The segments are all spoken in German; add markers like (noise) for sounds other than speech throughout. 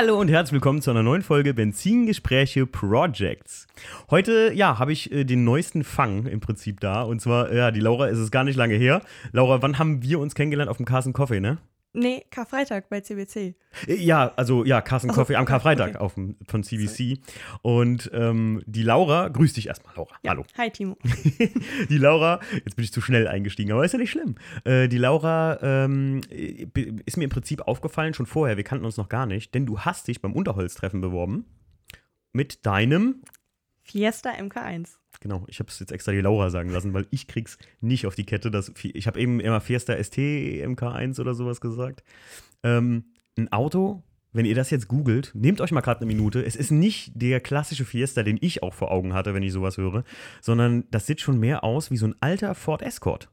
Hallo und herzlich willkommen zu einer neuen Folge Benzingespräche Projects. Heute, ja, habe ich äh, den neuesten Fang im Prinzip da. Und zwar, ja, die Laura ist es gar nicht lange her. Laura, wann haben wir uns kennengelernt auf dem Carsten Coffee, ne? Nee, Karfreitag bei CBC. Äh, Ja, also ja, Carsten Coffee am Karfreitag okay. auf von CBC. Und ähm, die Laura, grüß dich erstmal, Laura. Ja. Hallo. Hi, Timo. (laughs) Die Laura, jetzt bin ich zu schnell eingestiegen, aber ist ja nicht schlimm. Äh, die Laura ähm, äh, ist mir im Prinzip aufgefallen schon vorher, wir kannten uns noch gar nicht, denn du hast dich beim Unterholztreffen beworben mit deinem, Fiesta MK1. Genau, ich habe es jetzt extra die Laura sagen lassen, weil ich krieg's nicht auf die Kette. Dass, ich habe eben immer Fiesta ST MK1 oder sowas gesagt. Ähm, ein Auto, wenn ihr das jetzt googelt, nehmt euch mal gerade eine Minute. Es ist nicht der klassische Fiesta, den ich auch vor Augen hatte, wenn ich sowas höre, sondern das sieht schon mehr aus wie so ein alter Ford Escort.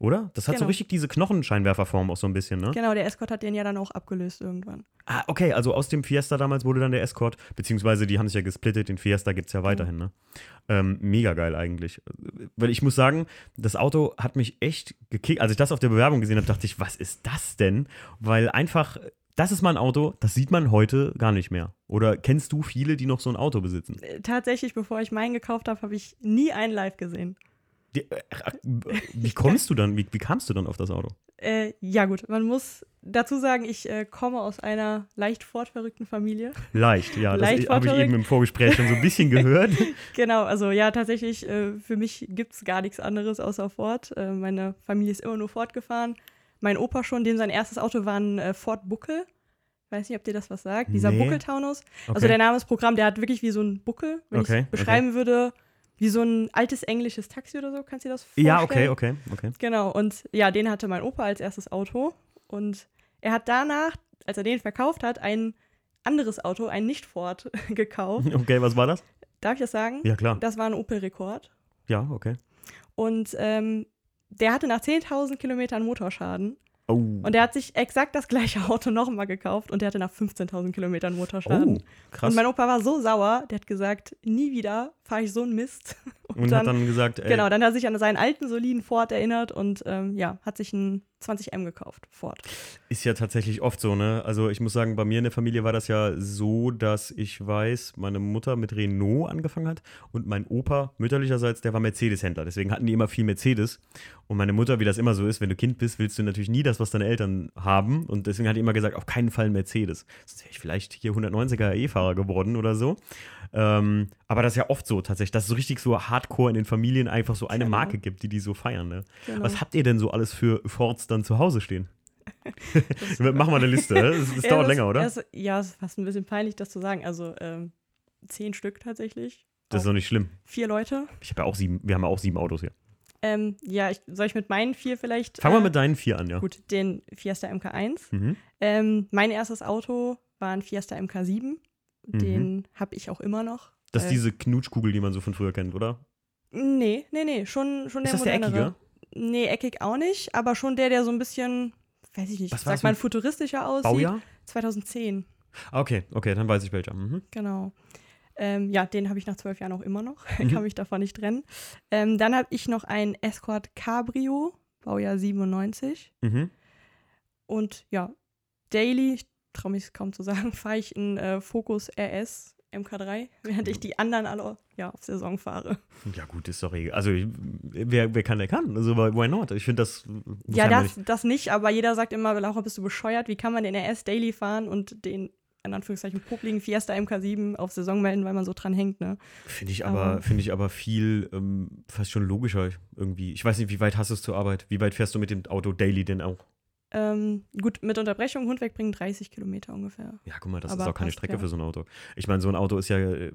Oder? Das hat so Genau. richtig diese Knochenscheinwerferform auch so ein bisschen, ne? Genau, der Escort hat den ja dann auch abgelöst irgendwann. Ah, okay, also aus dem Fiesta damals wurde dann der Escort, beziehungsweise die haben sich ja gesplittet, den Fiesta gibt es ja weiterhin, ne? Ähm, mega geil eigentlich. Weil ich muss sagen, das Auto hat mich echt gekickt. Als ich das auf der Bewerbung gesehen habe, dachte ich, was ist das denn? Weil einfach, das ist mal ein Auto, das sieht man heute gar nicht mehr. Oder kennst du viele, die noch so ein Auto besitzen? Äh, Tatsächlich, bevor ich meinen gekauft habe, habe ich nie einen live gesehen. Die, äh, wie kommst du dann, wie, wie kamst du dann auf das Auto? Äh, ja, gut, man muss dazu sagen, ich äh, komme aus einer leicht fortverrückten Familie. Leicht, ja, das Leicht habe ich eben im Vorgespräch schon so ein bisschen gehört. (laughs) Genau, also ja, tatsächlich, äh, für mich gibt es gar nichts anderes außer Ford. Äh, meine Familie ist immer nur Ford gefahren. Mein Opa schon, dem sein erstes Auto war ein äh, Ford Buckel. Weiß nicht, ob dir das was sagt. Dieser Nee. Buckeltaunus. Also Okay. der Name des Programms, der hat wirklich wie so ein Buckel. Wenn Okay, ich beschreiben würde, wie so ein altes englisches Taxi oder so, kannst du dir das vorstellen? Ja, okay, okay, okay. Genau, und ja, den hatte mein Opa als erstes Auto. Und er hat danach, als er den verkauft hat, ein anderes Auto, ein Nicht-Ford, (laughs) gekauft. Okay, was war das? Darf ich das sagen? Ja, klar. Das war ein Opel Rekord. Ja, okay. Und ähm, der hatte nach 10.000 Kilometern Motorschaden. Oh. Und er hat sich exakt das gleiche (laughs) Auto nochmal gekauft und der hatte nach 15.000 Kilometern Oh, Motorschaden. krass. Und mein Opa war so sauer, der hat gesagt, nie wieder fahre ich so einen Mist. (laughs) Und, hat dann gesagt, ey, genau, dann hat er sich an seinen alten, soliden Ford erinnert und ähm, ja, hat sich einen 20M gekauft, Ford. ist ja tatsächlich oft so, ne? Also ich muss sagen, bei mir in der Familie war das ja so, dass ich weiß, meine Mutter mit Renault angefangen hat und mein Opa mütterlicherseits, der war Mercedes-Händler. Deswegen hatten die immer viel Mercedes. Und meine Mutter, wie das immer so ist, wenn du Kind bist, willst du natürlich nie das, was deine Eltern haben. Und deswegen hat die immer gesagt, auf keinen Fall Mercedes. Sonst wäre ich vielleicht hier 190er E-Fahrer geworden oder so. Ähm, aber das ist ja oft so tatsächlich, dass es so richtig so hardcore in den Familien einfach so eine Genau. Marke gibt, die die so feiern, ne? Genau. Was habt ihr denn so alles für Fords dann zu Hause stehen? (laughs) Machen wir eine Liste. Das, das Ja, dauert länger, oder? Das, ja, es ist fast ein bisschen peinlich, das zu sagen. Also ähm, zehn Stück tatsächlich. Das ist doch nicht schlimm. vier Leute. Ich habe ja auch sieben, wir haben ja auch sieben Autos hier. Ähm, ja, ich, soll ich mit meinen vier vielleicht. Fangen wir äh, mit deinen vier an, ja. Gut, den Fiesta MK1. Mhm. Ähm, mein erstes Auto war ein Fiesta MK7. Den habe ich auch immer noch. Das ist Äh, diese Knutschkugel, die man so von früher kennt, oder? Nee, nee, nee, schon, schon Ist der das der modernere. Nee, eckig auch nicht, aber schon der, der so ein bisschen, weiß ich nicht, Was sagt man futuristischer aussieht. Baujahr? 2010, Ah, Okay, okay, dann weiß ich welcher. Mhm. genau. Ähm, ja, den habe ich nach zwölf Jahren auch immer noch. (laughs) Mhm. Kann mich davon nicht trennen. Ähm, dann habe ich noch ein Escort Cabrio, Baujahr 97. Mhm. Und ja, daily, traue mich kaum zu sagen, (laughs) fahre ich einen äh, Focus RS MK3, (laughs) während ich die anderen alle ja, auf Saison fahre. Ja, gut, ist doch egal. Also, wer, wer kann, der kann. Also, why not? Ich finde das. Ja, das, nicht- das nicht, aber jeder sagt immer, Laura, bist du bescheuert? Wie kann man den RS Daily fahren und den, in Anführungszeichen, popligen Fiesta MK7 auf Saison melden, weil man so dran hängt, ne? Finde ich aber, aber- finde ich aber viel ähm, fast schon logischer irgendwie. Ich weiß nicht, wie weit hast du es zur Arbeit? Wie weit fährst du mit dem Auto daily denn auch? Ähm, gut, mit Unterbrechung, Hund wegbringen, 30 Kilometer ungefähr. Ja, guck mal, das Aber ist auch keine passt, Strecke ja. für so ein Auto. Ich meine, so ein Auto ist ja, äh,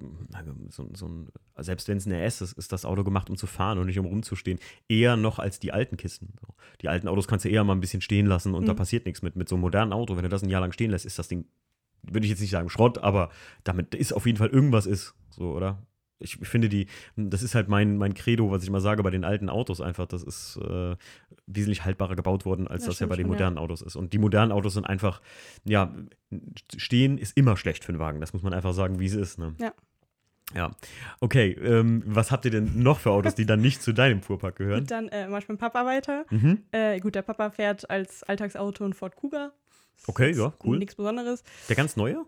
so, so ein, selbst wenn es ein RS ist, ist das Auto gemacht, um zu fahren und nicht um rumzustehen. Eher noch als die alten Kisten. Die alten Autos kannst du eher mal ein bisschen stehen lassen und da Mhm. passiert nichts mit. Mit so einem modernen Auto, wenn du das ein Jahr lang stehen lässt, ist das Ding, würde ich jetzt nicht sagen Schrott, aber damit ist auf jeden Fall irgendwas ist. So, oder? Ich finde die, das ist halt mein, mein Credo, was ich mal sage bei den alten Autos einfach. Das ist äh, wesentlich haltbarer gebaut worden, als Ja, das ja bei den schon, ja. modernen Autos ist. Und die modernen Autos sind einfach, ja, stehen ist immer schlecht für einen Wagen. Das muss man einfach sagen, wie es ist. Ne? Ja. Ja. Okay, ähm, was habt ihr denn noch für Autos, die dann nicht zu deinem Fuhrpark gehören? Gut, (laughs) dann äh, mach ich mit dem Papa weiter. Mhm. Äh, gut, der Papa fährt als Alltagsauto ein Ford Kuga. Okay, ja, cool. Nichts Besonderes. Der ganz neue?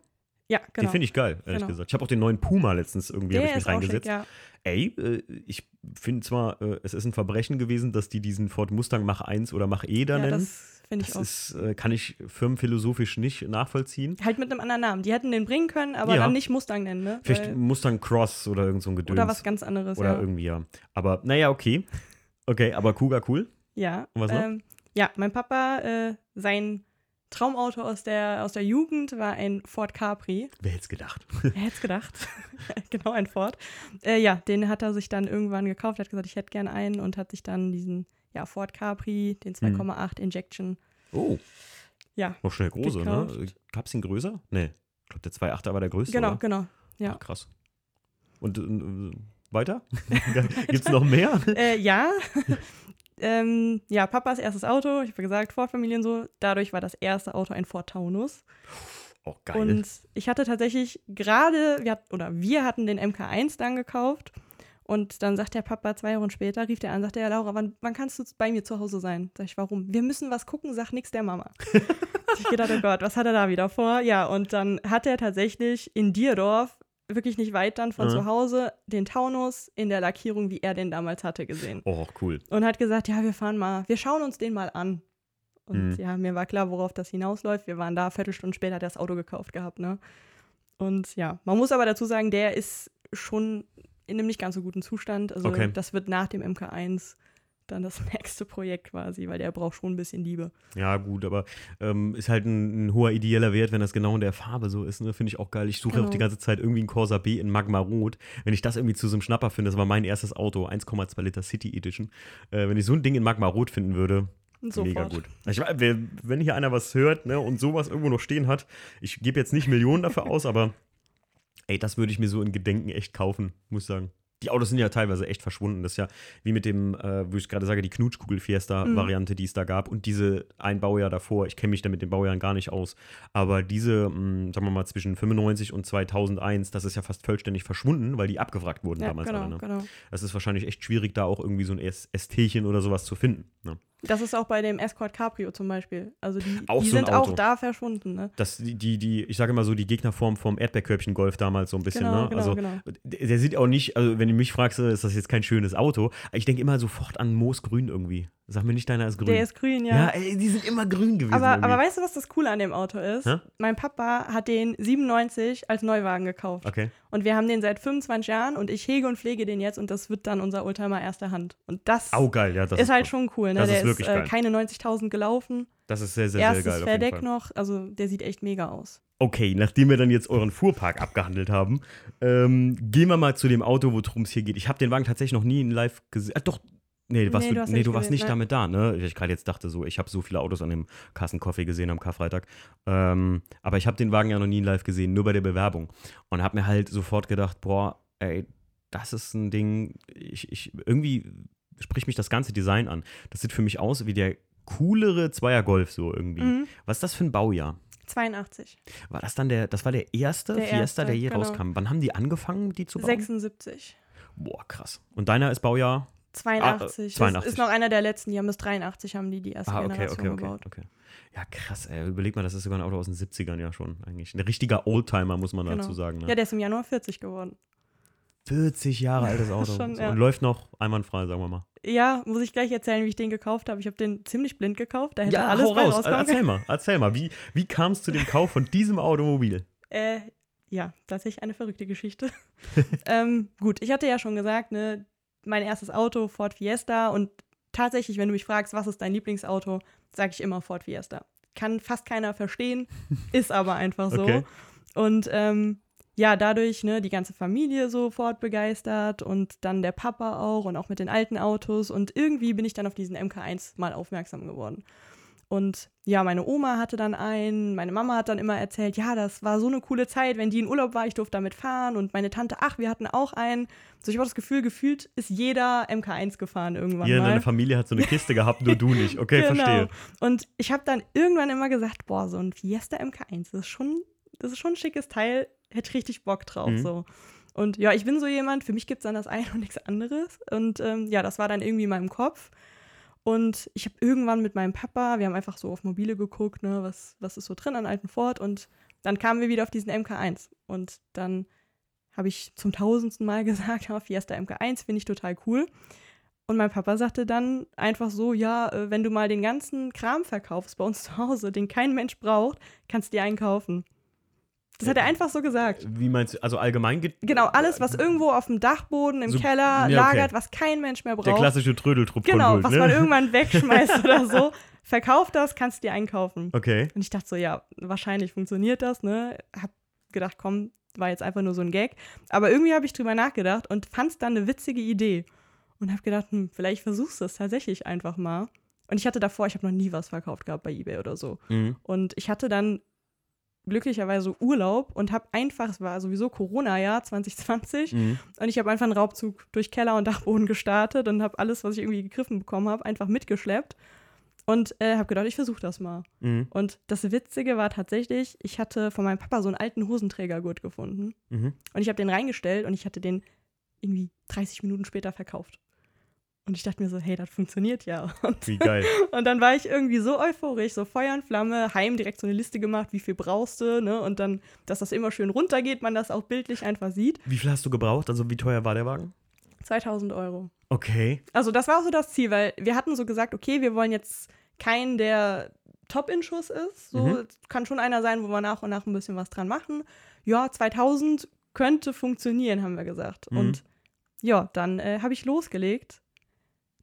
Ja, genau. Den finde ich geil, ehrlich Genau. gesagt. Ich habe auch den neuen Puma letztens irgendwie ich mich auch schick, reingesetzt. ja. Ey, äh, ich finde zwar, äh, es ist ein Verbrechen gewesen, dass die diesen Ford Mustang Mach 1 oder Mach E da ja, nennen. das finde ich Das auch. ist, äh, kann ich firmenphilosophisch nicht nachvollziehen. Halt mit einem anderen Namen. Die hätten den bringen können, aber Ja. dann nicht Mustang nennen, ne? Vielleicht Weil, Mustang Cross oder irgend so ein Gedöns. oder was ganz anderes, Oder ja. irgendwie, ja. Aber naja, okay. Okay, aber Kuga cool. Ja. Und was noch? ähm, ja, mein Papa, äh, sein Traumauto aus der, aus der Jugend war ein Ford Capri. Wer hätte es gedacht? Wer hätte es gedacht? (laughs) genau, ein Ford. Äh, ja, den hat er sich dann irgendwann gekauft. Er hat gesagt, ich hätte gern einen und hat sich dann diesen ja, Ford Capri, den Mhm. 2,8 Injection. Oh, Ja, noch schnell große, Gekauft. ne? Gab es ihn größer? Nee. Ich glaube, der 2,8er war der größte. genau, oder? genau. ja. Ah, krass. Und äh, weiter? (laughs) Gibt es noch mehr? Äh, ja. (laughs) ähm, ja, Papas erstes Auto, ich habe gesagt, Ford-Familien so. Dadurch war das erste Auto ein Ford Taunus. Oh, geil. Und ich hatte tatsächlich gerade, wir hat, oder wir hatten den MK1 dann gekauft. Und dann sagt der Papa zwei Wochen später, rief der an, sagt er, Laura, wann, wann kannst du bei mir zu Hause sein? Sag ich, warum? Wir müssen was gucken, sag nix der Mama. (laughs) ich gedacht, oh Gott, was hat er da wieder vor? Ja, und dann hat er tatsächlich in Dierdorf, wirklich nicht weit dann von Mhm. zu Hause, den Taunus in der Lackierung, wie er den damals hatte, gesehen. oh, cool. Und hat gesagt, ja, wir fahren mal, wir schauen uns den mal an. Und Mhm. ja, mir war klar, worauf das hinausläuft. Wir waren da, Viertelstunde später hat er das Auto gekauft gehabt, ne? Und ja, man muss aber dazu sagen, der ist schon in einem nicht ganz so guten Zustand. Also Okay. das wird nach dem MK1 dann das (laughs) nächste Projekt quasi, weil der braucht schon ein bisschen Liebe. Ja, gut, aber ähm, ist halt ein, ein hoher ideeller Wert, wenn das genau in der Farbe so ist. Ne? Finde ich auch geil. Ich suche Genau. auch die ganze Zeit irgendwie einen Corsa B in Magma Rot. Wenn ich das irgendwie zu so einem Schnapper finde, das war mein erstes Auto, 1,2 Liter City Edition. Äh, wenn ich so ein Ding in Magma Rot finden würde, Sofort. mega gut. Ich, wenn hier einer was hört ne, und sowas irgendwo noch stehen hat, ich gebe jetzt nicht Millionen dafür aus, aber ey, das würde ich mir so in Gedenken echt kaufen, muss ich sagen. Die Autos sind ja teilweise echt verschwunden. Das ist ja wie mit dem, äh, wo ich gerade sage, die Knutschkugel-Fiesta-Variante, die es da gab. Und diese ein Baujahr davor, ich kenne mich da mit den Baujahren gar nicht aus. Aber diese, mh, sagen wir mal, zwischen 95 und 2001, das ist ja fast vollständig verschwunden, weil die abgewrackt wurden Ja, damals genau, alle. Ne? genau. Das ist wahrscheinlich echt schwierig, da auch irgendwie so ein ST-chen oder sowas zu finden. Ne? Das ist auch bei dem Escort Cabrio zum Beispiel. Also die, Auch die so sind auch da verschwunden, ne? Das, die, die, die, ich sage immer so, die Gegnerform vom Erdbeerkörbchen-Golf damals so ein bisschen, Genau, ne? genau, also, genau. Der, der sieht auch nicht, also wenn du mich fragst, ist das jetzt kein schönes Auto. Ich denke immer sofort an Moosgrün irgendwie. Sag mir nicht, deiner ist grün. Der ist grün, ja, ey, die sind immer grün gewesen. Aber, irgendwie. aber weißt du, was das Coole an dem Auto ist? Hä? Mein Papa hat den 97 als Neuwagen gekauft. okay. Und wir haben den seit 25 Jahren und ich hege und pflege den jetzt und das wird dann unser Oldtimer erster Hand. Und das Au, geil, ja. Das ist halt schon cool. Ne? das der ist wirklich ist äh, geil. keine 90.000 gelaufen. Das ist sehr, sehr, Erstes sehr geil. Jeden Verdeck noch. Also der sieht echt mega aus. Okay, nachdem wir dann jetzt euren Fuhrpark abgehandelt haben, ähm, gehen wir mal zu dem Auto, worum es hier geht. Ich habe den Wagen tatsächlich noch nie in live gesehen. Ah, doch. Nee, warst Nee, du, du nee, du warst nicht nein. damit da, ne? Ich gerade jetzt dachte so, ich habe so viele Autos an dem Kassenkoffee gesehen am Karfreitag. Ähm, aber ich habe den Wagen ja noch nie in live gesehen, nur bei der Bewerbung. Und habe mir halt sofort gedacht, boah, ey, das ist ein Ding, ich, ich, irgendwie spricht mich das ganze Design an. Das sieht für mich aus wie der coolere Zweier Golf so irgendwie. Mhm. Was ist das für ein Baujahr? 82. War das dann der, das war der erste Der Fiesta, erste, der je genau. rauskam? Wann haben die angefangen, die zu bauen? 76. Boah, krass. Und deiner ist Baujahr? 82. Das 82. ist noch einer der letzten. Die haben bis 83 haben die die erste Ah, okay, Generation okay, okay, gebaut. okay. Ja, krass, ey. Überleg mal, das ist sogar ein Auto aus den 70ern ja schon eigentlich. Ein richtiger Oldtimer, muss man Genau. dazu sagen. Ne? Ja, der ist im Januar 40 geworden. 40 Jahre altes (laughs) Auto. Schon, ja. Und läuft noch einwandfrei, sagen wir mal. Ja, muss ich gleich erzählen, wie ich den gekauft habe. Ich habe den ziemlich blind gekauft. Da hätte Ja, alles hau raus. Erzähl mal, (laughs) erzähl mal. Wie, wie kam es zu dem Kauf von diesem Automobil? Äh, ja, tatsächlich eine verrückte Geschichte. (laughs) ähm, gut, ich hatte ja schon gesagt, ne, mein erstes Auto, Ford Fiesta. Und tatsächlich, wenn du mich fragst, was ist dein Lieblingsauto, sage ich immer Ford Fiesta. Kann fast keiner verstehen, ist aber einfach so. Okay. Und ähm, ja, dadurch, ne, die ganze Familie so Ford begeistert und dann der Papa auch und auch mit den alten Autos. Und irgendwie bin ich dann auf diesen MK1 mal aufmerksam geworden. Und ja, meine Oma hatte dann einen, meine Mama hat dann immer erzählt, ja, das war so eine coole Zeit, wenn die in Urlaub war, ich durfte damit fahren und meine Tante, ach, wir hatten auch einen. So, ich habe das Gefühl, gefühlt ist jeder MK1 gefahren irgendwann Hier, mal. deine Familie hat so eine (laughs) Kiste gehabt, nur du nicht. Okay, Genau. verstehe. Und ich habe dann irgendwann immer gesagt, boah, so ein Fiesta MK1, das ist schon, das ist schon ein schickes Teil, hätte ich richtig Bock drauf. Mhm. So. Und ja, ich bin so jemand, für mich gibt es dann das eine und nichts anderes. Und ähm, ja, das war dann irgendwie in meinem Kopf. Und ich habe irgendwann mit meinem Papa, wir haben einfach so auf Mobile geguckt, ne, was, was ist so drin an alten Ford. Und dann kamen wir wieder auf diesen MK1 und dann habe ich zum tausendsten Mal (laughs) gesagt, ja, Fiesta MK1 finde ich total cool. Und mein Papa sagte dann einfach so, ja, äh, wenn du mal den ganzen Kram verkaufst bei uns zu Hause, den kein Mensch braucht, kannst du dir einen kaufen. Das hat er einfach so gesagt. Wie meinst du, also allgemein geht. Genau, alles, was irgendwo auf dem Dachboden, im So- Keller ja, okay. lagert, was kein Mensch mehr braucht. Der klassische Trödeltrupp genau, was ne? man irgendwann (laughs) wegschmeißt oder so. Verkauf das, kannst dir einkaufen. Okay. Und ich dachte so, ja, wahrscheinlich funktioniert das, ne? Hab gedacht, komm, war jetzt einfach nur so ein Gag. Aber irgendwie habe ich drüber nachgedacht und fand es dann eine witzige Idee. Und habe gedacht, hm, vielleicht versuchst du es tatsächlich einfach mal. Und ich hatte davor, ich habe noch nie was verkauft gehabt bei eBay oder so. Mhm. Und ich hatte dann glücklicherweise Urlaub und habe einfach, es war sowieso Corona-Jahr 2020, Mhm. und ich habe einfach einen Raubzug durch Keller und (laughs) Dachboden gestartet und habe alles, was ich irgendwie gegriffen bekommen habe, einfach mitgeschleppt. Und äh, habe gedacht, ich versuche das mal. Mhm. Und das Witzige war tatsächlich, ich hatte von meinem Papa so einen alten Hosenträgergurt gefunden. Mhm. Und ich habe den reingestellt und ich hatte den irgendwie 30 Minuten später verkauft. Und ich dachte mir so, hey, das funktioniert ja. (laughs) Und, Wie geil. und dann war ich irgendwie so euphorisch, so Feuer und Flamme, heim direkt so eine Liste gemacht, wie viel brauchst du, ne? Und dann, dass das immer schön runtergeht, man das auch bildlich einfach sieht. Wie viel hast du gebraucht? Also wie teuer war der Wagen? 2000 Euro. Okay. Also das war auch so das Ziel, weil wir hatten so gesagt, okay, wir wollen jetzt keinen, der top in Schuss ist. So Mhm. kann schon einer sein, wo wir nach und nach ein bisschen was dran machen. Ja, 2000 könnte funktionieren, haben wir gesagt. Mhm. Und ja, dann äh, habe ich losgelegt.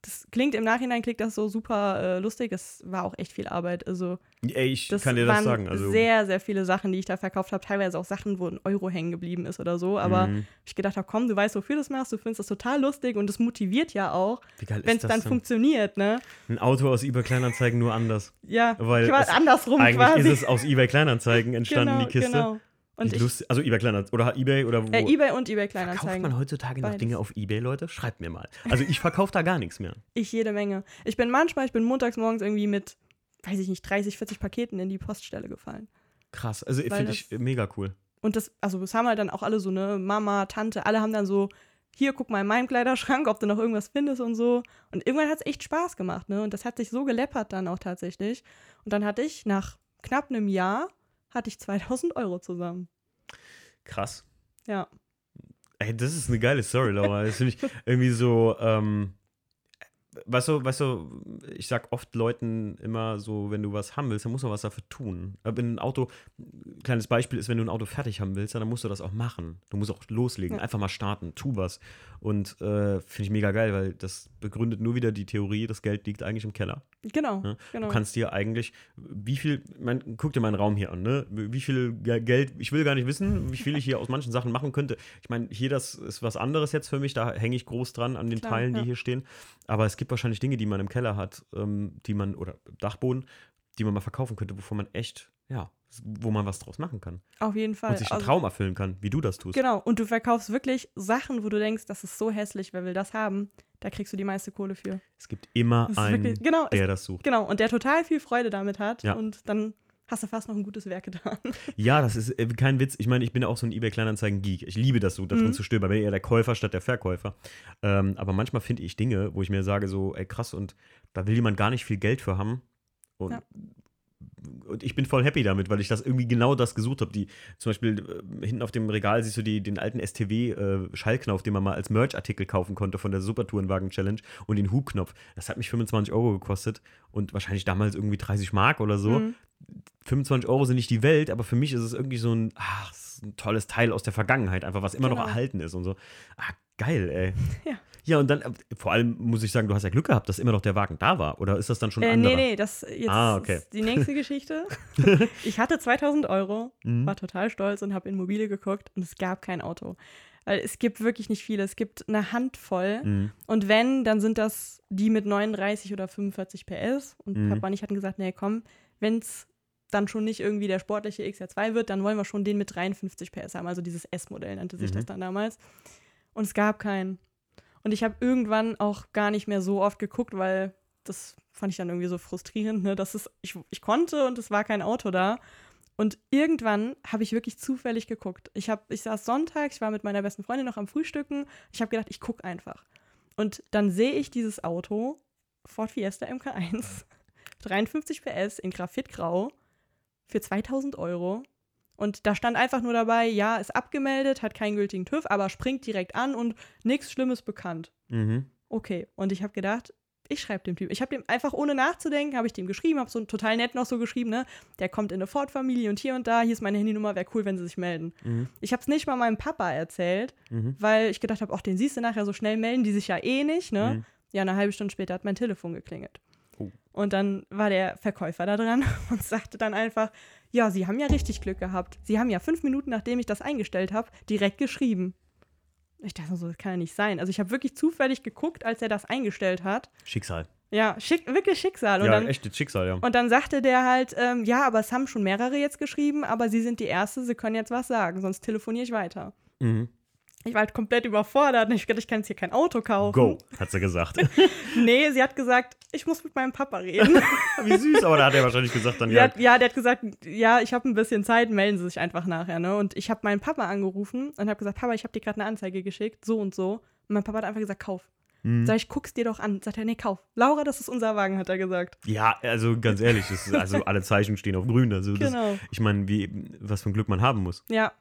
Das klingt im Nachhinein klingt das so super äh, lustig. Es war auch echt viel Arbeit. Also Ey, ich das kann dir das sagen. Also, sehr, sehr viele Sachen, die ich da verkauft habe. Teilweise auch Sachen, wo ein Euro hängen geblieben ist oder so. Aber Mhm. ich gedacht habe, komm, du weißt, wofür du das machst. Du findest das total lustig und es motiviert ja auch, wenn es dann denn? funktioniert, ne? Ein Auto aus eBay Kleinanzeigen nur anders. Ja, Weil ich war es- andersrum Eigentlich quasi. ist es aus eBay Kleinanzeigen (laughs) entstanden, genau, die Kiste. Genau. Und lustig, also eBay Kleinanzeigen oder eBay oder wo? äh, eBay und eBay Verkauft man Kleinanzeigen. heutzutage noch Beides. Dinge auf eBay, Leute? Schreibt mir mal. Also ich verkaufe da gar nichts mehr. Ich jede Menge. Ich bin manchmal, ich bin montags morgens irgendwie mit, weiß ich nicht, 30, 40 Paketen in die Poststelle gefallen. Krass. Also finde ich mega cool. Und das, also das haben halt dann auch alle so, ne, Mama, Tante, alle haben dann so, hier, guck mal in meinem Kleiderschrank, ob du noch irgendwas findest und so. Und irgendwann hat es echt Spaß gemacht, ne? Und das hat sich so geleppert dann auch tatsächlich. Und dann hatte ich nach knapp einem Jahr, hatte ich 2000 Euro zusammen. Krass. Ja. Ey, das ist eine geile Story, Laura. Das finde ich (laughs) irgendwie so, ähm, weißt du, weißt du, ich sag oft Leuten immer so, wenn du was haben willst, dann musst du was dafür tun. Wenn ein Auto, kleines Beispiel ist, wenn du ein Auto fertig haben willst, dann musst du das auch machen. Du musst auch loslegen, Ja. einfach mal starten, tu was. Und äh, finde ich mega geil, weil das begründet nur wieder die Theorie, das Geld liegt eigentlich im Keller. Genau. Ne? genau. Du kannst dir eigentlich, wie viel, mein, guck dir meinen Raum hier an, ne? Wie viel Ge- Geld, ich will gar nicht wissen, wie viel ich hier aus manchen Sachen machen könnte. Ich meine, hier, das ist was anderes jetzt für mich, da hänge ich groß dran an den Klar, Teilen, die ja. hier stehen. Aber es gibt wahrscheinlich Dinge, die man im Keller hat, ähm, die man, oder Dachboden, die man mal verkaufen könnte, wovon man echt, ja, wo man was draus machen kann. Auf jeden Fall. Und sich einen Also- Traum erfüllen kann, wie du das tust. Genau, und du verkaufst wirklich Sachen, wo du denkst, das ist so hässlich, wer will das haben? Da kriegst du die meiste Kohle für. Es gibt immer einen, wirklich, genau, der es, das sucht. genau, und der total viel Freude damit hat. Ja. Und dann hast du fast noch ein gutes Werk getan. (laughs) Ja, das ist äh, kein Witz. Ich meine, ich bin auch so ein eBay-Kleinanzeigen-Geek. Ich liebe das so, da drin Mhm. zu stöbern. Bin eher der Käufer statt der Verkäufer. Ähm, aber manchmal finde ich Dinge, wo ich mir sage, so, ey, krass, und da will jemand gar nicht viel Geld für haben. Und, Ja. Und ich bin voll happy damit, weil ich das irgendwie genau das gesucht habe. Die, zum Beispiel äh, hinten auf dem Regal siehst du die, den alten STW-Schallknopf, den man mal als Merch-Artikel kaufen konnte von der Supertourenwagen-Challenge und den Hubknopf. Das hat mich 25 Euro gekostet und wahrscheinlich damals irgendwie 30 Mark oder so. Mhm. 25 Euro sind nicht die Welt, aber für mich ist es irgendwie so ein, ach, ein tolles Teil aus der Vergangenheit, einfach was immer noch Genau. erhalten ist und so. Ah, geil, ey. (laughs) Ja. Ja, und dann, äh, vor allem muss ich sagen, du hast ja Glück gehabt, dass immer noch der Wagen da war. Oder ist das dann schon Äh, anderer? nee, nee, das jetzt Ah, okay. ist die nächste (laughs) Geschichte. ich hatte 2000 Euro, Mhm. war total stolz und habe in Mobile geguckt und es gab kein Auto. Weil es gibt wirklich nicht viele. Es gibt eine Handvoll. Mhm. Und wenn, dann sind das die mit 39 oder 45 PS. Und Mhm. Papa und ich hatten gesagt, nee, komm, wenn es dann schon nicht irgendwie der sportliche XR2 wird, dann wollen wir schon den mit 53 PS haben. Also dieses S-Modell nannte sich Mhm. das dann damals. Und es gab keinen. Und ich habe irgendwann auch gar nicht mehr so oft geguckt, weil das fand ich dann irgendwie so frustrierend, ne? dass es, ich, ich konnte und es war kein Auto da. Und irgendwann habe ich wirklich zufällig geguckt. Ich, hab, ich saß Sonntag, ich war mit meiner besten Freundin noch am Frühstücken. Ich habe gedacht, ich gucke einfach. Und dann sehe ich dieses Auto, Ford Fiesta MK1, 53 (laughs) PS in Graphitgrau für 2000 Euro. Und da stand einfach nur dabei, ja, ist abgemeldet, hat keinen gültigen TÜV, aber springt direkt an und nichts Schlimmes bekannt. Mhm. Okay. Und ich habe gedacht, ich schreibe dem Typ. Ich habe dem einfach ohne nachzudenken, habe ich dem geschrieben, habe so total nett noch so geschrieben, ne? Der kommt in eine Ford-Familie und hier und da, hier ist meine Handynummer, wäre cool, wenn sie sich melden. Mhm. Ich habe es nicht mal meinem Papa erzählt, Mhm. weil ich gedacht habe, ach, den siehst du nachher so schnell melden, die sich ja eh nicht, ne? Mhm. Ja, eine halbe Stunde später hat mein Telefon geklingelt. Und dann war der Verkäufer da dran (laughs) und sagte dann einfach, ja, Sie haben ja richtig Glück gehabt. Sie haben ja fünf Minuten, nachdem ich das eingestellt habe, direkt geschrieben. Ich dachte so, das kann ja nicht sein. Also ich habe wirklich zufällig geguckt, als er das eingestellt hat. Schicksal. Ja, schick, wirklich Schicksal. Und ja, dann, echtes Schicksal, ja. und dann sagte der halt, ähm, ja, aber es haben schon mehrere jetzt geschrieben, aber Sie sind die Erste, Sie können jetzt was sagen, sonst telefoniere ich weiter. Mhm. Ich war halt komplett überfordert und ich dachte, ich kann jetzt hier kein Auto kaufen. Go, hat sie gesagt. (laughs) Nee, sie hat gesagt, ich muss mit meinem Papa reden. (laughs) Wie süß, aber da hat er wahrscheinlich gesagt dann, Sie ja, hat, ja, der hat gesagt, ja, ich habe ein bisschen Zeit, melden Sie sich einfach nachher. Ne? Und ich habe meinen Papa angerufen und habe gesagt, Papa, ich habe dir gerade eine Anzeige geschickt, so und so. Und mein Papa hat einfach gesagt, kauf. Mhm. Sag ich, guck's dir doch an. Sagt er, nee, kauf. Laura, das ist unser Wagen, hat er gesagt. ja, also ganz ehrlich, ist, also alle Zeichen stehen auf grün. Also das, Genau. ich meine, wie, was für ein Glück man haben muss. Ja,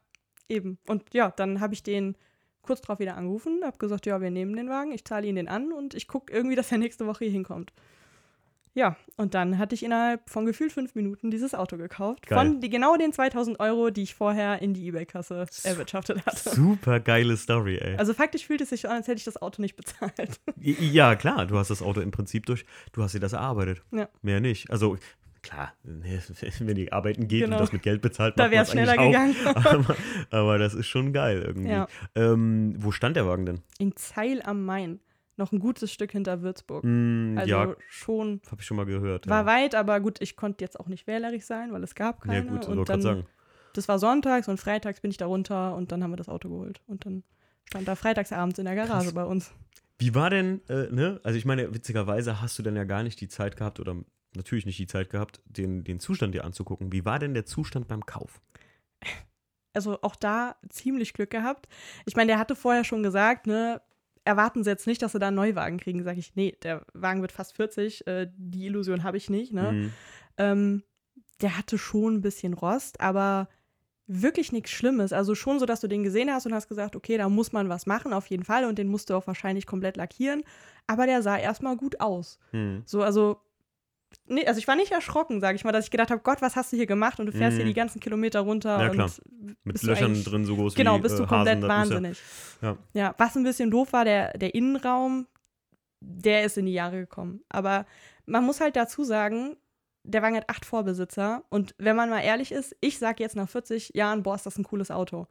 eben. Und ja, dann habe ich den kurz drauf wieder angerufen, habe gesagt, ja, wir nehmen den Wagen, ich zahle ihn den an und ich gucke irgendwie, dass er nächste Woche hier hinkommt. Ja, und dann hatte ich innerhalb von gefühlt fünf Minuten dieses Auto gekauft. Geil. Von die, genau den 2000 Euro, die ich vorher in die Ebay-Kasse erwirtschaftet hatte. Super geile Story, ey. Also faktisch fühlt es sich an, als hätte ich das Auto nicht bezahlt. Ja, klar, du hast das Auto im Prinzip durch, du hast dir das erarbeitet. Ja. Mehr nicht. Also, klar, (laughs) wenn die arbeiten geht Genau. und das mit Geld bezahlt, Da wäre es schneller gegangen. (laughs) Aber, aber das ist schon geil irgendwie. Ja. Ähm, wo stand der Wagen denn? In Zeil am Main. Noch ein gutes Stück hinter Würzburg. Hm, Also ja, schon, habe ich schon mal gehört. war ja. weit, aber gut, ich konnte jetzt auch nicht wählerisch sein, weil es gab Ja, keine. gut, und dann, sagen. das war sonntags und freitags bin ich da runter und dann haben wir das Auto geholt. Und dann stand da freitagsabends in der Garage Krass. bei uns. Wie war denn, äh, ne? Also ich meine, witzigerweise hast du dann ja gar nicht die Zeit gehabt oder natürlich nicht die Zeit gehabt, den, den Zustand dir anzugucken. Wie war denn der Zustand beim Kauf? Also auch da ziemlich Glück gehabt. Ich meine, der hatte vorher schon gesagt, ne, erwarten Sie jetzt nicht, dass Sie da einen Neuwagen kriegen. Sag ich, nee, der Wagen wird fast 40, äh, die Illusion habe ich nicht, ne? Mhm. Ähm, der hatte schon ein bisschen Rost, aber wirklich nichts Schlimmes. Also schon so, dass du den gesehen hast und hast gesagt, okay, da muss man was machen, auf jeden Fall. Und den musst du auch wahrscheinlich komplett lackieren. Aber der sah erstmal gut aus. Mhm. So, also, nee, also ich war nicht erschrocken, sage ich mal, dass ich gedacht habe, Gott, was hast du hier gemacht? Und du fährst hier Mhm. die ganzen Kilometer runter Ja, und klar. Mit bist du Löchern drin so groß Genau, wie bist du äh, komplett Hasen, da bist du- wahnsinnig. Ja. ja, was ein bisschen doof war, der, der Innenraum, der ist in die Jahre gekommen. Aber man muss halt dazu sagen, der Wagen hat acht Vorbesitzer. Und wenn man mal ehrlich ist, ich sage jetzt nach 40 Jahren, boah, ist das ein cooles Auto.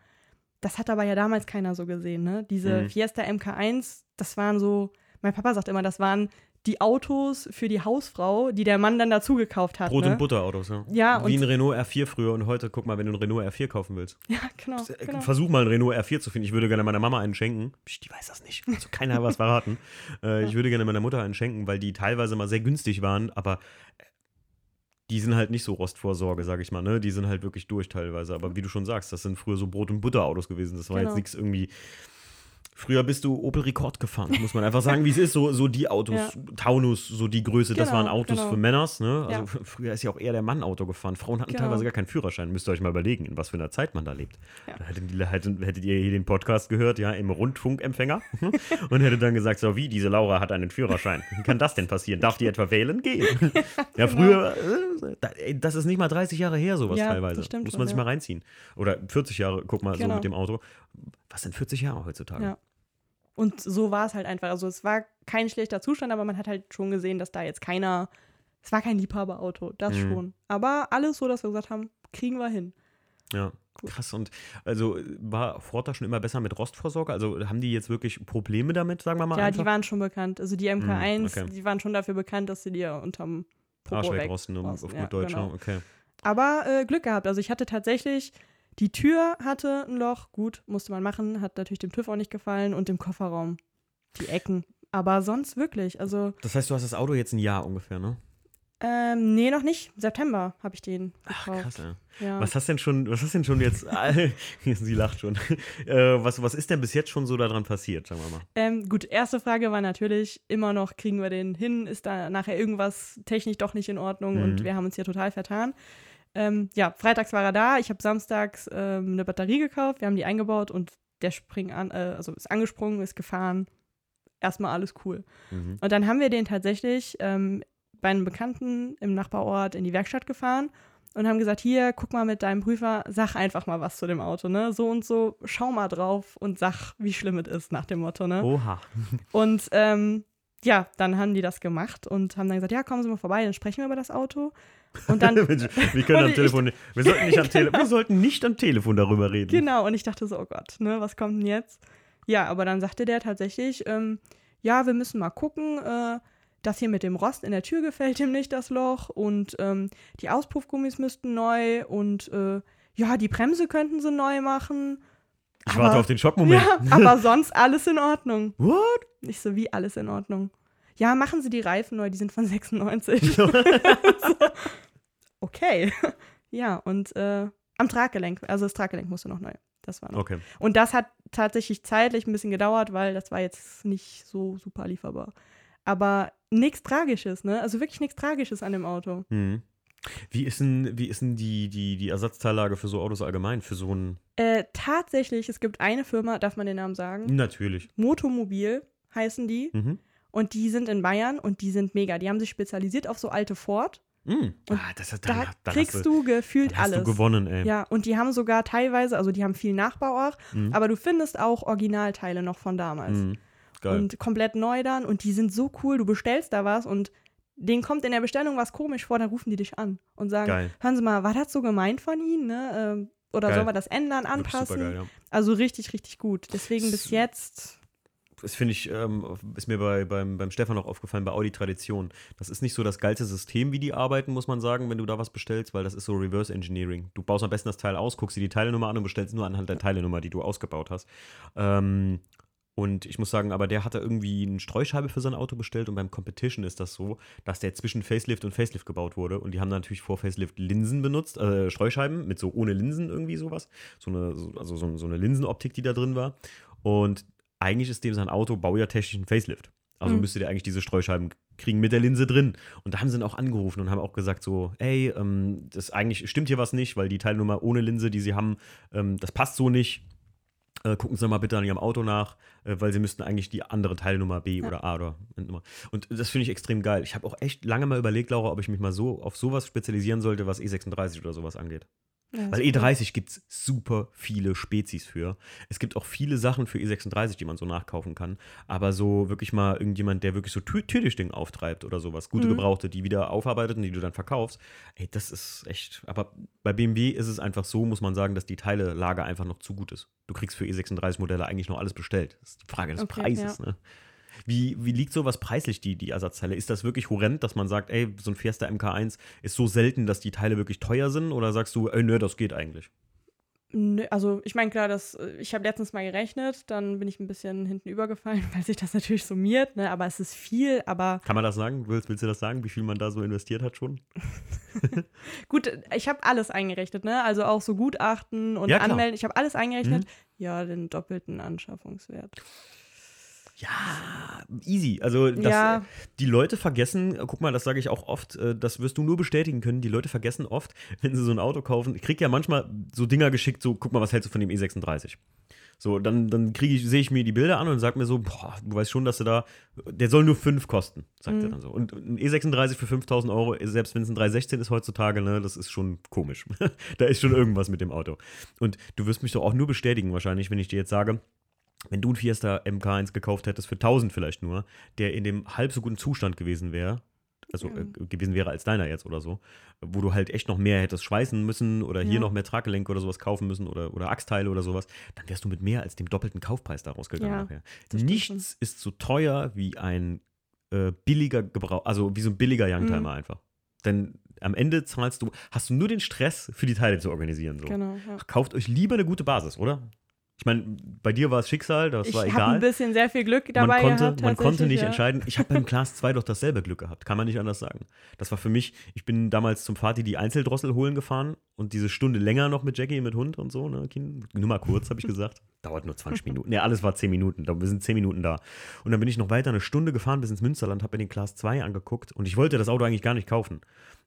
Das hat aber ja damals keiner so gesehen, ne? Diese Mhm. Fiesta MK1, das waren so, mein Papa sagt immer, das waren die Autos für die Hausfrau, die der Mann dann dazu gekauft hat. Brot- ne? und Butterautos, ja. Ja, Wie ein Renault R4 früher und heute, guck mal, wenn du einen Renault R4 kaufen willst. (laughs) Ja, genau. Äh, genau. Versuch mal einen Renault R4 zu finden. Ich würde gerne meiner Mama einen schenken. Die weiß das nicht. Also keiner hat was verraten. (laughs) Äh, Ich würde gerne meiner Mutter einen schenken, weil die teilweise mal sehr günstig waren, aber äh, die sind halt nicht so Rostvorsorge, sag ich mal. Ne? Die sind halt wirklich durch teilweise. Aber wie du schon sagst, das sind früher so Brot- und Butterautos gewesen. Das war Genau. jetzt nichts irgendwie. Früher bist du Opel Rekord gefahren, muss man einfach sagen, wie es ist. So, so die Autos, Ja. Taunus, so die Größe, das Genau, waren Autos genau. für Männers. Ne? Also Ja. (laughs) früher ist ja auch eher der Mann Auto gefahren. Frauen hatten Genau. teilweise gar keinen Führerschein. Müsst ihr euch mal überlegen, in was für einer Zeit man da lebt. Ja. Da hättet, ihr- hättet, ihr hier den Podcast gehört, ja, im Rundfunkempfänger (laughs) und hättet dann gesagt, so wie, diese Laura hat einen Führerschein. Wie kann das denn passieren? Darf die etwa wählen? Gehen. (laughs) ja, früher, äh, das ist nicht mal 30 Jahre her, sowas teilweise. das stimmt Muss man sich mal reinziehen. Oder 40 Jahre, guck mal, so Genau. mit dem Auto. Was sind 40 Jahre heutzutage? Ja. Und so war es halt einfach. Also es war kein schlechter Zustand, aber man hat halt schon gesehen, dass da jetzt keiner, es war kein Liebhaberauto, das Mhm. schon. Aber alles so, dass wir gesagt haben, kriegen wir hin. Ja, krass. Und also war Ford da schon immer besser mit Rostvorsorge? Also haben die jetzt wirklich Probleme damit, sagen wir mal ja, einfach? die waren schon bekannt. Also die MK1, okay. die waren schon dafür bekannt, dass sie dir unterm Popo Arsch weg. wegrosten, um, auf gut Ja, Deutsch. genau. ja, Okay. Aber äh, Glück gehabt. Also ich hatte tatsächlich, die Tür hatte ein Loch, gut, musste man machen, hat natürlich dem TÜV auch nicht gefallen und im Kofferraum die Ecken. Aber sonst wirklich, also Das heißt, du hast das Auto jetzt ein Jahr ungefähr, ne? ähm, nee, noch nicht. September habe ich den Ach, krass, ja. Ja. Was hast denn schon, was hast denn schon jetzt, (laughs) sie lacht schon, äh, was, was ist denn bis jetzt schon so daran passiert, sagen wir mal? Ähm, gut, erste Frage war natürlich immer noch, kriegen wir den hin? Ist da nachher irgendwas technisch doch nicht in Ordnung? Mhm. Und wir haben uns hier total vertan. Ähm, ja, freitags war er da. Ich habe samstags ähm, eine Batterie gekauft. Wir haben die eingebaut und der spring an, äh, also ist angesprungen, ist gefahren. Erstmal alles cool. Mhm. Und dann haben wir den tatsächlich ähm, bei einem Bekannten im Nachbarort in die Werkstatt gefahren und haben gesagt, hier, guck mal mit deinem Prüfer, sag einfach mal was zu dem Auto, ne? So und so, schau mal drauf und sag, wie schlimm es ist, nach dem Motto, ne? Oha. Und ähm, ja, dann haben die das gemacht und haben dann gesagt, ja, kommen Sie mal vorbei, dann sprechen wir über das Auto. Und dann, (laughs) wir können (laughs) am Und ich- Telefon. Wir sollten, nicht am (laughs) Tele wir sollten nicht am Telefon darüber reden. genau, und ich dachte so, oh Gott, ne, was kommt denn jetzt? Ja, aber dann sagte der tatsächlich, ähm, ja, wir müssen mal gucken, äh, das hier mit dem Rost in der Tür gefällt ihm nicht, das Loch. Und ähm, die Auspuffgummis müssten neu und äh, ja, die Bremse könnten sie neu machen. Ich Aber- warte auf den Schockmoment. Ja, aber sonst alles in Ordnung. What? Nicht so wie alles in Ordnung. Ja, machen Sie die Reifen neu, die sind von 96. so. (laughs) Okay. Ja, und äh, am Traggelenk, also das Traggelenk musste noch neu. Das war noch. Okay. Und das hat tatsächlich zeitlich ein bisschen gedauert, weil das war jetzt nicht so super lieferbar. Aber nichts Tragisches, ne? Also wirklich nichts Tragisches an dem Auto. Mhm. Wie ist denn, wie ist denn die, die, die Ersatzteillage für so Autos allgemein? Für so ein. Äh, tatsächlich, es gibt eine Firma, darf man den Namen sagen? Natürlich. Motomobil heißen die. Mhm. Und die sind in Bayern und die sind mega. Die haben sich spezialisiert auf so alte Ford. Mhm. Und Ah, das, dann, Da dann kriegst hast du gefühlt hast alles. du gewonnen, ey. Ja, und die haben sogar teilweise, also die haben viel Nachbau auch, Mhm. aber du findest auch Originalteile noch von damals. Mhm. Geil. Und komplett neu dann und die sind so cool, du bestellst da was und denen kommt in der Bestellung was komisch vor, dann rufen die dich an und sagen, Geil. hören Sie mal, war das so gemeint von Ihnen, ne? Ähm, Oder Geil. sollen wir das ändern, anpassen? supergeil, ja. Also richtig, richtig gut. Deswegen bis S- jetzt, Das finde ich, ähm, ist mir bei, beim, beim Stefan auch aufgefallen, bei Audi Tradition. Das ist nicht so das geilste System, wie die arbeiten, muss man sagen, wenn du da was bestellst, weil das ist so Reverse Engineering. Du baust am besten das Teil aus, guckst dir die Teilenummer an und bestellst nur anhand der Teilenummer, die du ausgebaut hast. Ähm, und ich muss sagen, aber der hatte irgendwie eine Streuscheibe für sein Auto bestellt und beim Competition ist das so, dass der zwischen Facelift und Facelift gebaut wurde und die haben natürlich vor Facelift Linsen benutzt, äh, Streuscheiben mit so ohne Linsen irgendwie sowas, so eine, so, also so, so eine Linsenoptik, die da drin war. Und eigentlich ist dem sein Auto baujahrtechnisch ein Facelift. Also Mhm. müsste der eigentlich diese Streuscheiben kriegen mit der Linse drin. Und da haben sie ihn auch angerufen und haben auch gesagt so, ey, ähm, das eigentlich stimmt hier was nicht, weil die Teilnummer ohne Linse, die sie haben, ähm, das passt so nicht. Äh, gucken Sie mal bitte an Ihrem Auto nach, äh, weil Sie müssten eigentlich die andere Teilnummer B Ja. oder A oder Nummer. Und das finde ich extrem geil. Ich habe auch echt lange mal überlegt, Laura, ob ich mich mal so auf sowas spezialisieren sollte, was E36 oder sowas angeht. Ja, Weil ist cool. E30 gibt es super viele Spezies für. Es gibt auch viele Sachen für E36, die man so nachkaufen kann. Aber so wirklich mal irgendjemand, der wirklich so tü- Tüdisch-Ding auftreibt oder sowas, gute Mhm. Gebrauchte, die wieder aufarbeitet und die du dann verkaufst. Ey, das ist echt. Aber bei BMW ist es einfach so, muss man sagen, dass die Teilelage einfach noch zu gut ist. Du kriegst für E36-Modelle eigentlich noch alles bestellt. Das ist die Frage des Okay, Preises, ne? Wie, wie liegt sowas preislich, die, die Ersatzteile? Ist das wirklich horrend, dass man sagt, ey, so ein Fiesta MK1 ist so selten, dass die Teile wirklich teuer sind? Oder sagst du, ey, nö, das geht eigentlich? Nö, also ich meine, klar, das, äh, ich habe letztens mal gerechnet, dann bin ich ein bisschen hinten übergefallen, (laughs) weil sich das natürlich summiert, ne? aber es ist viel, aber Kann man das sagen? Willst, willst du das sagen, wie viel man da so investiert hat schon? (laughs) gut, ich habe alles eingerechnet, ne? also auch so Gutachten und Ja. Anmelden, ich habe alles eingerechnet. Mhm. Ja, den doppelten Anschaffungswert. Ja, easy. Also das, Ja. die Leute vergessen, guck mal, das sage ich auch oft, äh, das wirst du nur bestätigen können, die Leute vergessen oft, wenn sie so ein Auto kaufen, ich krieg ja manchmal so Dinger geschickt, so guck mal, was hältst du von dem E36? So, dann, dann kriege ich, sehe ich mir die Bilder an und sag mir so, boah, du weißt schon, dass du da, der soll nur 5 kosten, sagt er Mhm. dann so. Und ein E36 für 5000 Euro, selbst wenn es ein 316 ist heutzutage, ne, das ist schon komisch. (laughs) da ist schon irgendwas mit dem Auto. Und du wirst mich doch auch nur bestätigen, wahrscheinlich, wenn ich dir jetzt sage, wenn du ein Fiesta MK1 gekauft hättest für 1000 vielleicht nur, der in dem halb so guten Zustand gewesen wäre, also Ja. äh, gewesen wäre als deiner jetzt oder so, wo du halt echt noch mehr hättest schweißen müssen oder hier Ja. noch mehr Traggelenke oder sowas kaufen müssen oder, oder Achsteile oder sowas, dann wärst du mit mehr als dem doppelten Kaufpreis daraus gegangen. Ja, nachher. Nichts ist so teuer wie ein äh, billiger Gebrauch, also wie so ein billiger Youngtimer Mhm. einfach. Denn am Ende zahlst du, hast du nur den Stress für die Teile zu organisieren. So. Genau. Ja. Kauft euch lieber eine gute Basis, oder? Ich meine, bei dir war es Schicksal, das Ich war habe egal. ein bisschen sehr viel Glück man dabei konnte, gehabt. man konnte nicht ja. entscheiden. Ich habe beim Class 2 doch dasselbe Glück gehabt. Kann man nicht anders sagen. Das war für mich, ich bin damals zum Vati die Einzeldrossel holen gefahren und diese Stunde länger noch mit Jackie, mit Hund und so. Ne, nur mal kurz, habe ich gesagt. (laughs) Dauert nur 20 (laughs) Minuten. Ne, alles war 10 Minuten. Wir sind 10 Minuten da. Und dann bin ich noch weiter eine Stunde gefahren bis ins Münsterland, habe mir den Class 2 angeguckt und ich wollte das Auto eigentlich gar nicht kaufen.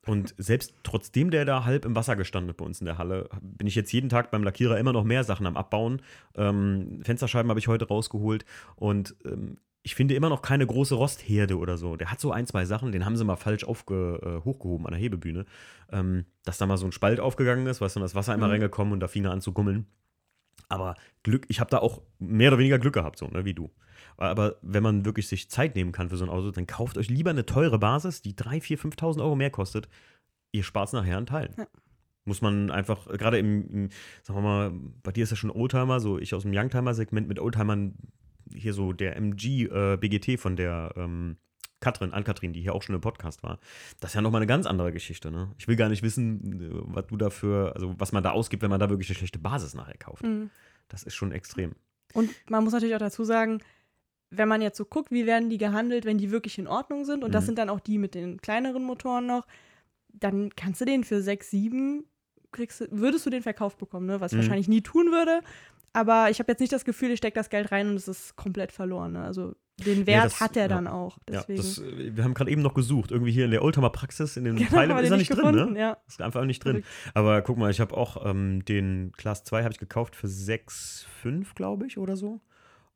Und selbst trotzdem der da halb im Wasser gestanden hat bei uns in der Halle, bin ich jetzt jeden Tag beim Lackierer immer noch mehr Sachen am Abbauen. Ähm, Fensterscheiben habe ich heute rausgeholt und ähm, ich finde immer noch keine große Rostherde oder so. Der hat so ein, zwei Sachen, den haben sie mal falsch aufge, äh, hochgehoben an der Hebebühne. Ähm, dass da mal so ein Spalt aufgegangen ist, weißt du, das Wasser immer Mhm. reingekommen und da fing er an zu gummeln. Aber Glück, ich habe da auch mehr oder weniger Glück gehabt, so, ne, wie du. Aber wenn man wirklich sich Zeit nehmen kann für so ein Auto, dann kauft euch lieber eine teure Basis, die 3.000, 4.000, 5.000 Euro mehr kostet. Ihr spart es nachher an Teilen. Ja. Muss man einfach, gerade im, im, sagen wir mal, bei dir ist ja schon Oldtimer, so ich aus dem Youngtimer-Segment mit Oldtimern, hier so der MG äh, BGT von der ähm, Katrin, Ann-Kathrin, die hier auch schon im Podcast war. Das ist ja nochmal eine ganz andere Geschichte, ne? Ich will gar nicht wissen, äh, was du dafür, also was man da ausgibt, wenn man da wirklich eine schlechte Basis nachher kauft. Mhm. Das ist schon extrem. Und man muss natürlich auch dazu sagen, wenn man jetzt so guckt, wie werden die gehandelt, wenn die wirklich in Ordnung sind, und das Mhm. sind dann auch die mit den kleineren Motoren noch, dann kannst du den für 6, 7, kriegst, du- würdest du den verkauft bekommen, ne? was ich Mhm. wahrscheinlich nie tun würde. Aber ich habe jetzt nicht das Gefühl, ich stecke das Geld rein und es ist komplett verloren. Ne? Also den Wert das- hat er ja. dann auch. Deswegen. Ja, das, äh, wir haben gerade eben noch gesucht. Irgendwie hier in der Oldtimer-Praxis, in den (laughs) Genau, Teilen ist er nicht drin, gefunden, ne? Ja. Ist einfach nicht drin. Aber guck mal, ich habe auch ähm, den Class 2 habe ich gekauft für 6,5, glaube ich, oder so.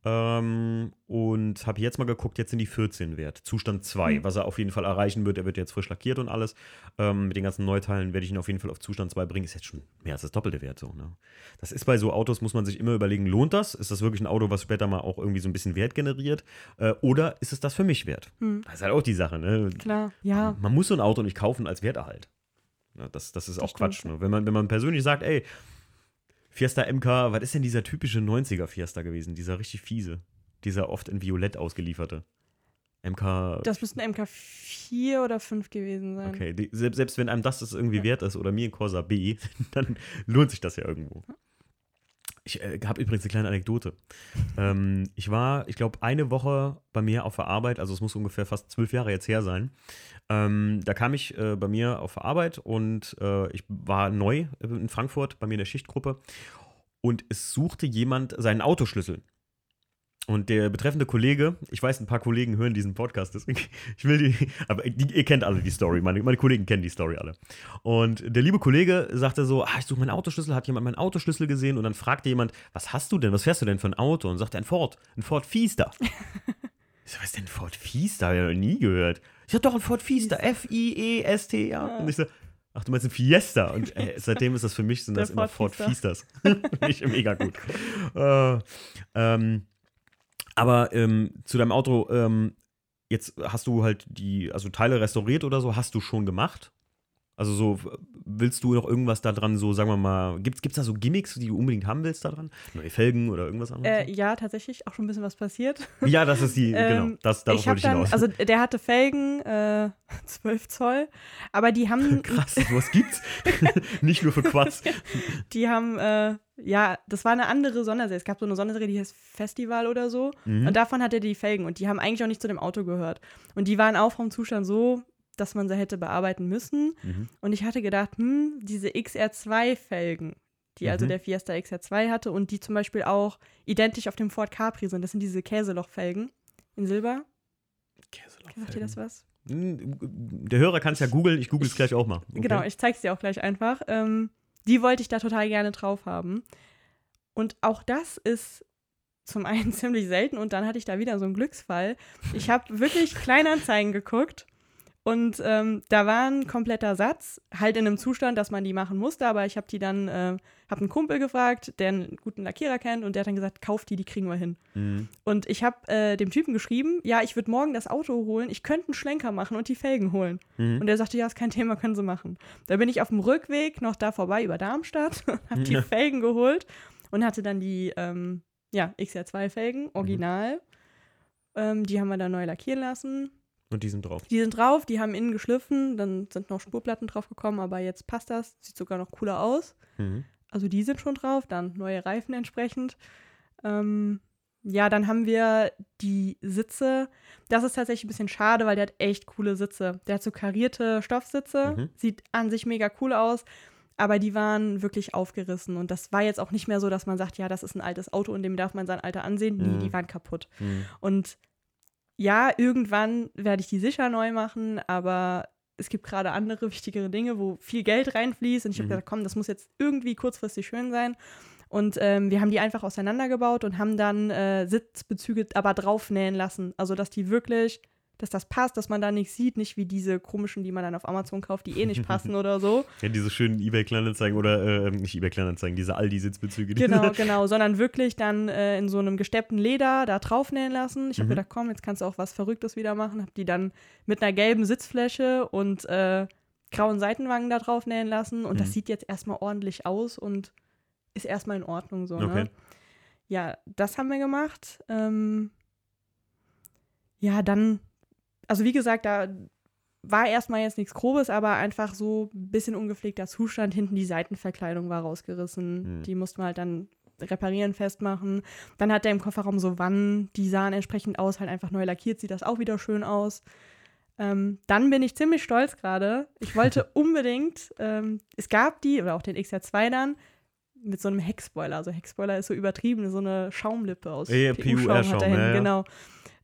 Ähm, und habe jetzt mal geguckt, jetzt sind die 14 wert. Zustand 2, Mhm. was er auf jeden Fall erreichen wird. Er wird jetzt frisch lackiert und alles. Ähm, mit den ganzen Neuteilen werde ich ihn auf jeden Fall auf Zustand 2 bringen. Ist jetzt schon mehr als das doppelte Wert so. Ne? Das ist bei so Autos, muss man sich immer überlegen, lohnt das? Ist das wirklich ein Auto, was später mal auch irgendwie so ein bisschen Wert generiert? Äh, oder ist es das für mich wert? Hm, Das ist halt auch die Sache. Ne? klar, ja. Man muss so ein Auto nicht kaufen als Werterhalt. Ja, das, das ist Das auch stimmt, Quatsch. Ne? Wenn, man, wenn man persönlich sagt, ey, Fiesta MK, was ist denn dieser typische 90er Fiesta gewesen? Dieser richtig fiese. Dieser oft in Violett ausgelieferte. MK. Das müssten MK4 oder 5 gewesen sein. okay, die, selbst, selbst wenn einem das, das irgendwie wert ist oder mir ein Corsa B, (laughs) dann lohnt sich das ja irgendwo. Ich äh, habe übrigens eine kleine Anekdote. Ähm, ich war, ich glaube, eine Woche bei mir auf der Arbeit, also es muss ungefähr fast zwölf Jahre jetzt her sein. Ähm, da kam ich äh, bei mir auf der Arbeit und äh, ich war neu in Frankfurt bei mir in der Schichtgruppe und es suchte jemand seinen Autoschlüssel. Und der betreffende Kollege, ich weiß, ein paar Kollegen hören diesen Podcast, deswegen, ich will die, aber die, ihr kennt alle die Story, meine, meine Kollegen kennen die Story alle. Und der liebe Kollege sagte so, ah, ich suche meinen Autoschlüssel, hat jemand meinen Autoschlüssel gesehen und dann fragte jemand, was hast du denn, was fährst du denn für ein Auto? Und sagte ein Ford, ein Ford Fiesta. (laughs) ich so, was ist denn ein Ford Fiesta? Hab ich noch nie gehört. Ich hab doch ein Ford Fiesta, F-I-E-S-T, ja. Und ich so, ach, du meinst ein Fiesta? Und äh, (laughs) seitdem ist das für mich, sind Der das immer Ford Ford Fiestas. (laughs) Finde ich mega gut. äh, ähm, aber ähm, zu deinem Auto, ähm, jetzt hast du halt die, also Teile restauriert oder so, hast du schon gemacht? Also so, willst du noch irgendwas da dran, so sagen wir mal, gibt es da so Gimmicks, die du unbedingt haben willst da dran? Neue Felgen oder irgendwas anderes? Äh, ja, tatsächlich auch schon ein bisschen was passiert. (laughs) ja, das ist die, genau, Ähm, das, darauf ich wollte ich dann, hinaus. also der hatte Felgen, äh, (laughs) 12 Zoll, aber die haben, (laughs) Krass, was gibt's? Nicht nur für Quads. die haben, äh, ja, das war eine andere Sonderserie. Es gab so eine Sonderserie, die heißt Festival oder so. Mhm. Und davon hatte die Felgen und die haben eigentlich auch nicht zu dem Auto gehört. Und die waren auch vom Zustand so, dass man sie hätte bearbeiten müssen. Mhm. Und ich hatte gedacht, hm, diese XR2-Felgen, die also Mhm. der Fiesta XR2 hatte und die zum Beispiel auch identisch auf dem Ford Capri sind, das sind diese Käselochfelgen in Silber. Sagt dir das was? Hm, Der Hörer kann es ja googeln, ich google es gleich auch mal. Okay. Genau, ich zeig's dir auch gleich einfach. Ähm, die wollte ich da total gerne drauf haben. Und auch das ist zum einen (laughs) ziemlich selten und dann hatte ich da wieder so einen Glücksfall. Ich habe wirklich Kleinanzeigen geguckt und ähm, da war ein kompletter Satz, halt in einem Zustand, dass man die machen musste, aber ich habe die dann, äh, habe einen Kumpel gefragt, der einen guten Lackierer kennt und der hat dann gesagt, kauf die, die kriegen wir hin. Mhm. Und ich habe äh, dem Typen geschrieben, ja, ich würde morgen das Auto holen, ich könnte einen Schlenker machen und die Felgen holen. Mhm. Und er sagte, ja, ist kein Thema, können Sie machen. Da bin ich auf dem Rückweg noch da vorbei über Darmstadt, (laughs) habe die Ja. Felgen geholt und hatte dann die ähm, ja, XR2-Felgen, original. Ähm, die haben wir dann neu lackieren lassen. Und die sind drauf. Die sind drauf, die haben innen geschliffen, dann sind noch Spurplatten drauf gekommen, aber jetzt passt das, sieht sogar noch cooler aus. Mhm. Also die sind schon drauf, dann neue Reifen entsprechend. Ähm, ja, dann haben wir die Sitze. Das ist tatsächlich ein bisschen schade, weil der hat echt coole Sitze. Der hat so karierte Stoffsitze, Mhm. sieht an sich mega cool aus, aber die waren wirklich aufgerissen. Und das war jetzt auch nicht mehr so, dass man sagt, ja, das ist ein altes Auto und dem darf man sein Alter ansehen. Nee, Mhm. die waren kaputt. Mhm. Und ja, irgendwann werde ich die sicher neu machen, aber es gibt gerade andere (laughs) wichtigere Dinge, wo viel Geld reinfließt. Und ich habe Mhm. gesagt, komm, das muss jetzt irgendwie kurzfristig schön sein. Und ähm, wir haben die einfach auseinandergebaut und haben dann äh, Sitzbezüge aber draufnähen lassen. Also, dass die wirklich, dass das passt, dass man da nichts sieht, nicht wie diese komischen, die man dann auf Amazon kauft, die eh nicht passen oder so. (laughs) Ja, diese schönen Ebay-Kleinanzeigen oder, äh, nicht Ebay-Kleinanzeigen, diese Aldi-Sitzbezüge. die- (laughs) Genau, genau, sondern wirklich dann äh, in so einem gesteppten Leder da draufnähen lassen. Ich habe Mhm. gedacht, komm, jetzt kannst du auch was Verrücktes wieder machen. Habe die dann mit einer gelben Sitzfläche und äh, grauen Seitenwangen da draufnähen lassen. Und das Mhm. sieht jetzt erstmal ordentlich aus und ist erstmal in Ordnung so. Okay. Ne? Ja, das haben wir gemacht. Ähm, ja, dann, also wie gesagt, da war erstmal jetzt nichts Grobes, aber einfach so ein bisschen ungepflegter Zustand. Hinten die Seitenverkleidung war rausgerissen. Mhm. Die mussten wir halt dann reparieren, festmachen. Dann hat er im Kofferraum so Wannen, die sahen entsprechend aus, halt einfach neu lackiert, sieht das auch wieder schön aus. Ähm, dann bin ich ziemlich stolz gerade. Ich wollte (laughs) unbedingt, ähm, es gab die, oder auch den XR2 dann, mit so einem Heckspoiler. Also Heckspoiler ist so übertrieben, so eine Schaumlippe aus PUR-Schaum, hat er hinten, ja, ja. genau.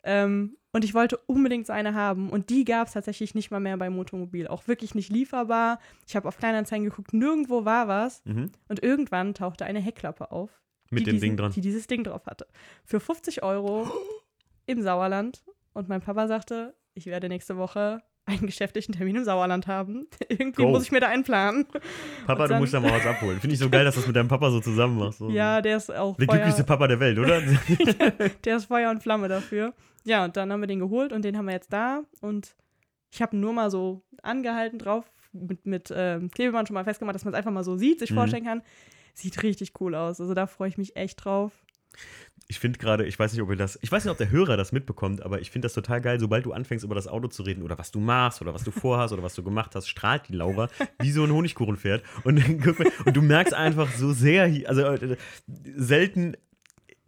Ähm, und ich wollte unbedingt so eine haben. Und die gab es tatsächlich nicht mal mehr bei Motomobil. Auch wirklich nicht lieferbar. Ich habe auf Kleinanzeigen geguckt, nirgendwo war was. Mhm. Und irgendwann tauchte eine Heckklappe auf. Mit dem diesen, Ding dran. Die dieses Ding drauf hatte. Für 50 Euro (gasps) im Sauerland. Und mein Papa sagte, ich werde nächste Woche einen geschäftlichen Termin im Sauerland haben. (laughs) Irgendwie Go. muss ich mir da einplanen. Papa, Und du dann- musst da mal was abholen. Finde ich so geil, dass du das mit deinem Papa so zusammen machst. So. Ja, der ist auch Der glücklichste Papa der Welt, oder? (laughs) (laughs) der ist Feuer und Flamme dafür. Ja, und dann haben wir den geholt und den haben wir jetzt da. Und ich habe nur mal so angehalten drauf, mit, mit ähm, Klebeband schon mal festgemacht, dass man es einfach mal so sieht, sich Mhm. vorstellen kann. Sieht richtig cool aus. Also da freue ich mich echt drauf. Ich finde gerade, ich weiß nicht, ob ihr das, ich weiß nicht, ob der Hörer das mitbekommt, aber ich finde das total geil, sobald du anfängst, über das Auto zu reden oder was du machst oder was du vorhast oder was du gemacht hast, strahlt die Laura wie so ein Honigkuchenpferd. Und, und du merkst einfach so sehr, also äh, selten,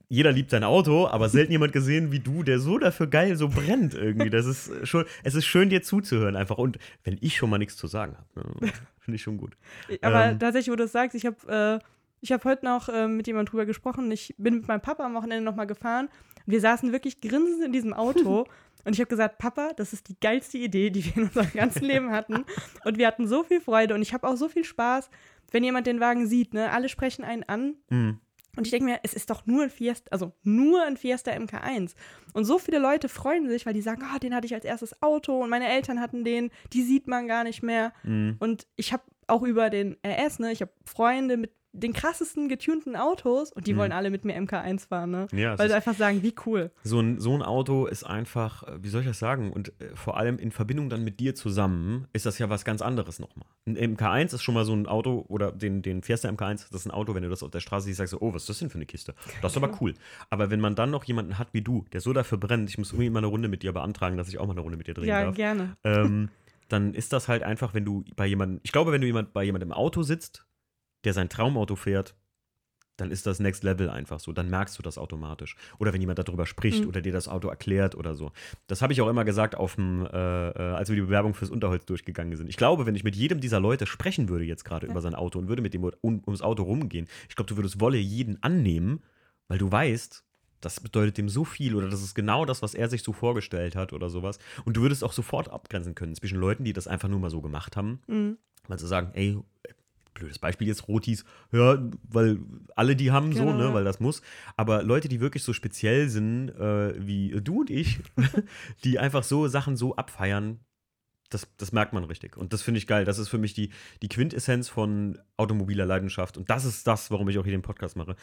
jeder liebt sein Auto, aber selten jemand gesehen wie du, der so dafür geil so brennt irgendwie. Das ist schon, es ist schön, dir zuzuhören einfach. Und wenn ich schon mal nichts zu sagen habe, ne, (laughs) finde ich schon gut. Aber Ähm. tatsächlich, wo du das sagst, ich habe äh, ich hab heute noch äh, mit jemandem drüber gesprochen. Ich bin mit meinem Papa am Wochenende nochmal gefahren. Wir saßen wirklich grinsend in diesem Auto. (laughs) Und ich habe gesagt, Papa, das ist die geilste Idee, die wir in unserem ganzen Leben hatten. Und wir hatten so viel Freude und ich habe auch so viel Spaß, wenn jemand den Wagen sieht. Ne? Alle sprechen einen an. Mhm. Und ich denke mir, es ist doch nur ein Fiesta, also nur ein Fiesta MK1. Und so viele Leute freuen sich, weil die sagen, ah, den hatte ich als erstes Auto und meine Eltern hatten den, die sieht man gar nicht mehr. Mhm. Und ich habe auch über den RS, ne, ich habe Freunde mit den krassesten getunten Autos und die Mhm. wollen alle mit mir MK1 fahren, ne? Ja, Weil sie einfach sagen, wie cool. So ein, so ein Auto ist einfach, äh, wie soll ich das sagen? Und äh, vor allem in Verbindung dann mit dir zusammen ist das ja was ganz anderes nochmal. Ein MK1 ist schon mal so ein Auto, oder den, den Fiesta MK1, das ist ein Auto, wenn du das auf der Straße siehst, sagst du, oh, was ist das denn für eine Kiste? Das ist aber cool. Aber wenn man dann noch jemanden hat wie du, der so dafür brennt, ich muss irgendwie mal eine Runde mit dir beantragen, dass ich auch mal eine Runde mit dir drehen Ja, darf. gerne. ähm, dann ist das halt einfach, wenn du bei jemandem, ich glaube, wenn du jemand bei jemandem im Auto sitzt, der sein Traumauto fährt, dann ist das Next Level einfach so. Dann merkst du das automatisch. Oder wenn jemand darüber spricht Mhm. oder dir das Auto erklärt oder so. Das habe ich auch immer gesagt, auf dem, äh, äh, als wir die Bewerbung fürs Unterholz durchgegangen sind. Ich glaube, wenn ich mit jedem dieser Leute sprechen würde jetzt gerade Ja. über sein Auto und würde mit dem um, ums Auto rumgehen, ich glaube, du würdest Wolle jeden annehmen, weil du weißt, das bedeutet dem so viel oder das ist genau das, was er sich so vorgestellt hat oder sowas. Und du würdest auch sofort abgrenzen können zwischen Leuten, die das einfach nur mal so gemacht haben Mhm. weil sie sagen, ey, blödes Beispiel jetzt, Rotis, ja, weil alle die haben so, Genau, ne, ja. weil das muss. Aber Leute, die wirklich so speziell sind, äh, wie du und ich, (laughs) die einfach so Sachen so abfeiern, das, das merkt man richtig. Und das finde ich geil. Das ist für mich die, die Quintessenz von automobiler Leidenschaft. Und das ist das, warum ich auch hier den Podcast mache.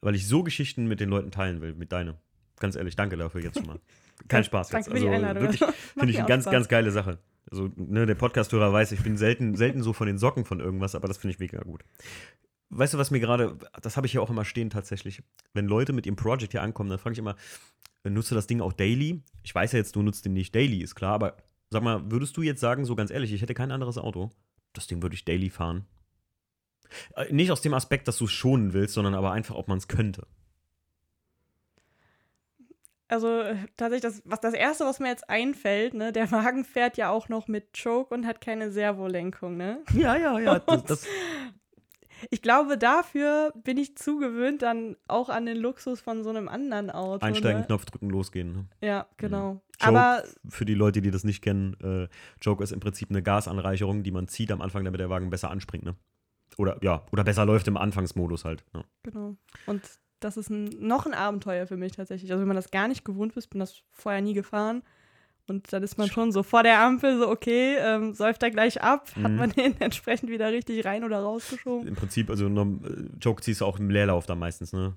Weil ich so Geschichten mit den Leuten teilen will, mit deiner. Ganz ehrlich, danke dafür jetzt schon mal. (laughs) Kein Spaß jetzt. Danke für die Also Einladung. wirklich, (laughs) Finde ich eine ganz, Spaß. ganz geile Sache. Also, ne, der Podcast-Hörer weiß, ich bin selten, selten so von den Socken von irgendwas, aber das finde ich mega gut. Weißt du, was mir gerade, das habe ich ja auch immer stehen tatsächlich. Wenn Leute mit ihrem Project hier ankommen, dann frage ich immer, nutzt du das Ding auch daily? Ich weiß ja jetzt, du nutzt den nicht daily, ist klar, aber sag mal, würdest du jetzt sagen, so ganz ehrlich, ich hätte kein anderes Auto? Das Ding würde ich daily fahren. Äh, Nicht aus dem Aspekt, dass du es schonen willst, sondern aber einfach, ob man es könnte. Also äh, tatsächlich, das, was das Erste, was mir jetzt einfällt, ne, der (laughs) Wagen fährt ja auch noch mit Choke und hat keine Servolenkung, ne? Ja, ja, ja. (laughs) Das, das, ich glaube, dafür bin ich zugewöhnt dann auch an den Luxus von so einem anderen Auto. Einsteigen, ne? Knopf drücken, losgehen. Ne? Ja, genau. Joke, Aber für die Leute, die das nicht kennen, äh, Joke ist im Prinzip eine Gasanreicherung, die man zieht am Anfang, damit der Wagen besser anspringt. Ne? Oder ja, oder besser läuft im Anfangsmodus halt. Ne? genau. Und das ist ein, noch ein Abenteuer für mich tatsächlich. Also wenn man das gar nicht gewohnt ist, bin das vorher nie gefahren. Und dann ist man schon so vor der Ampel so, okay, ähm, säuft er gleich ab, hat Mhm. man den (laughs) entsprechend wieder richtig rein oder rausgeschoben. Im Prinzip, also äh, Joke ziehst du auch im Leerlauf dann meistens, ne?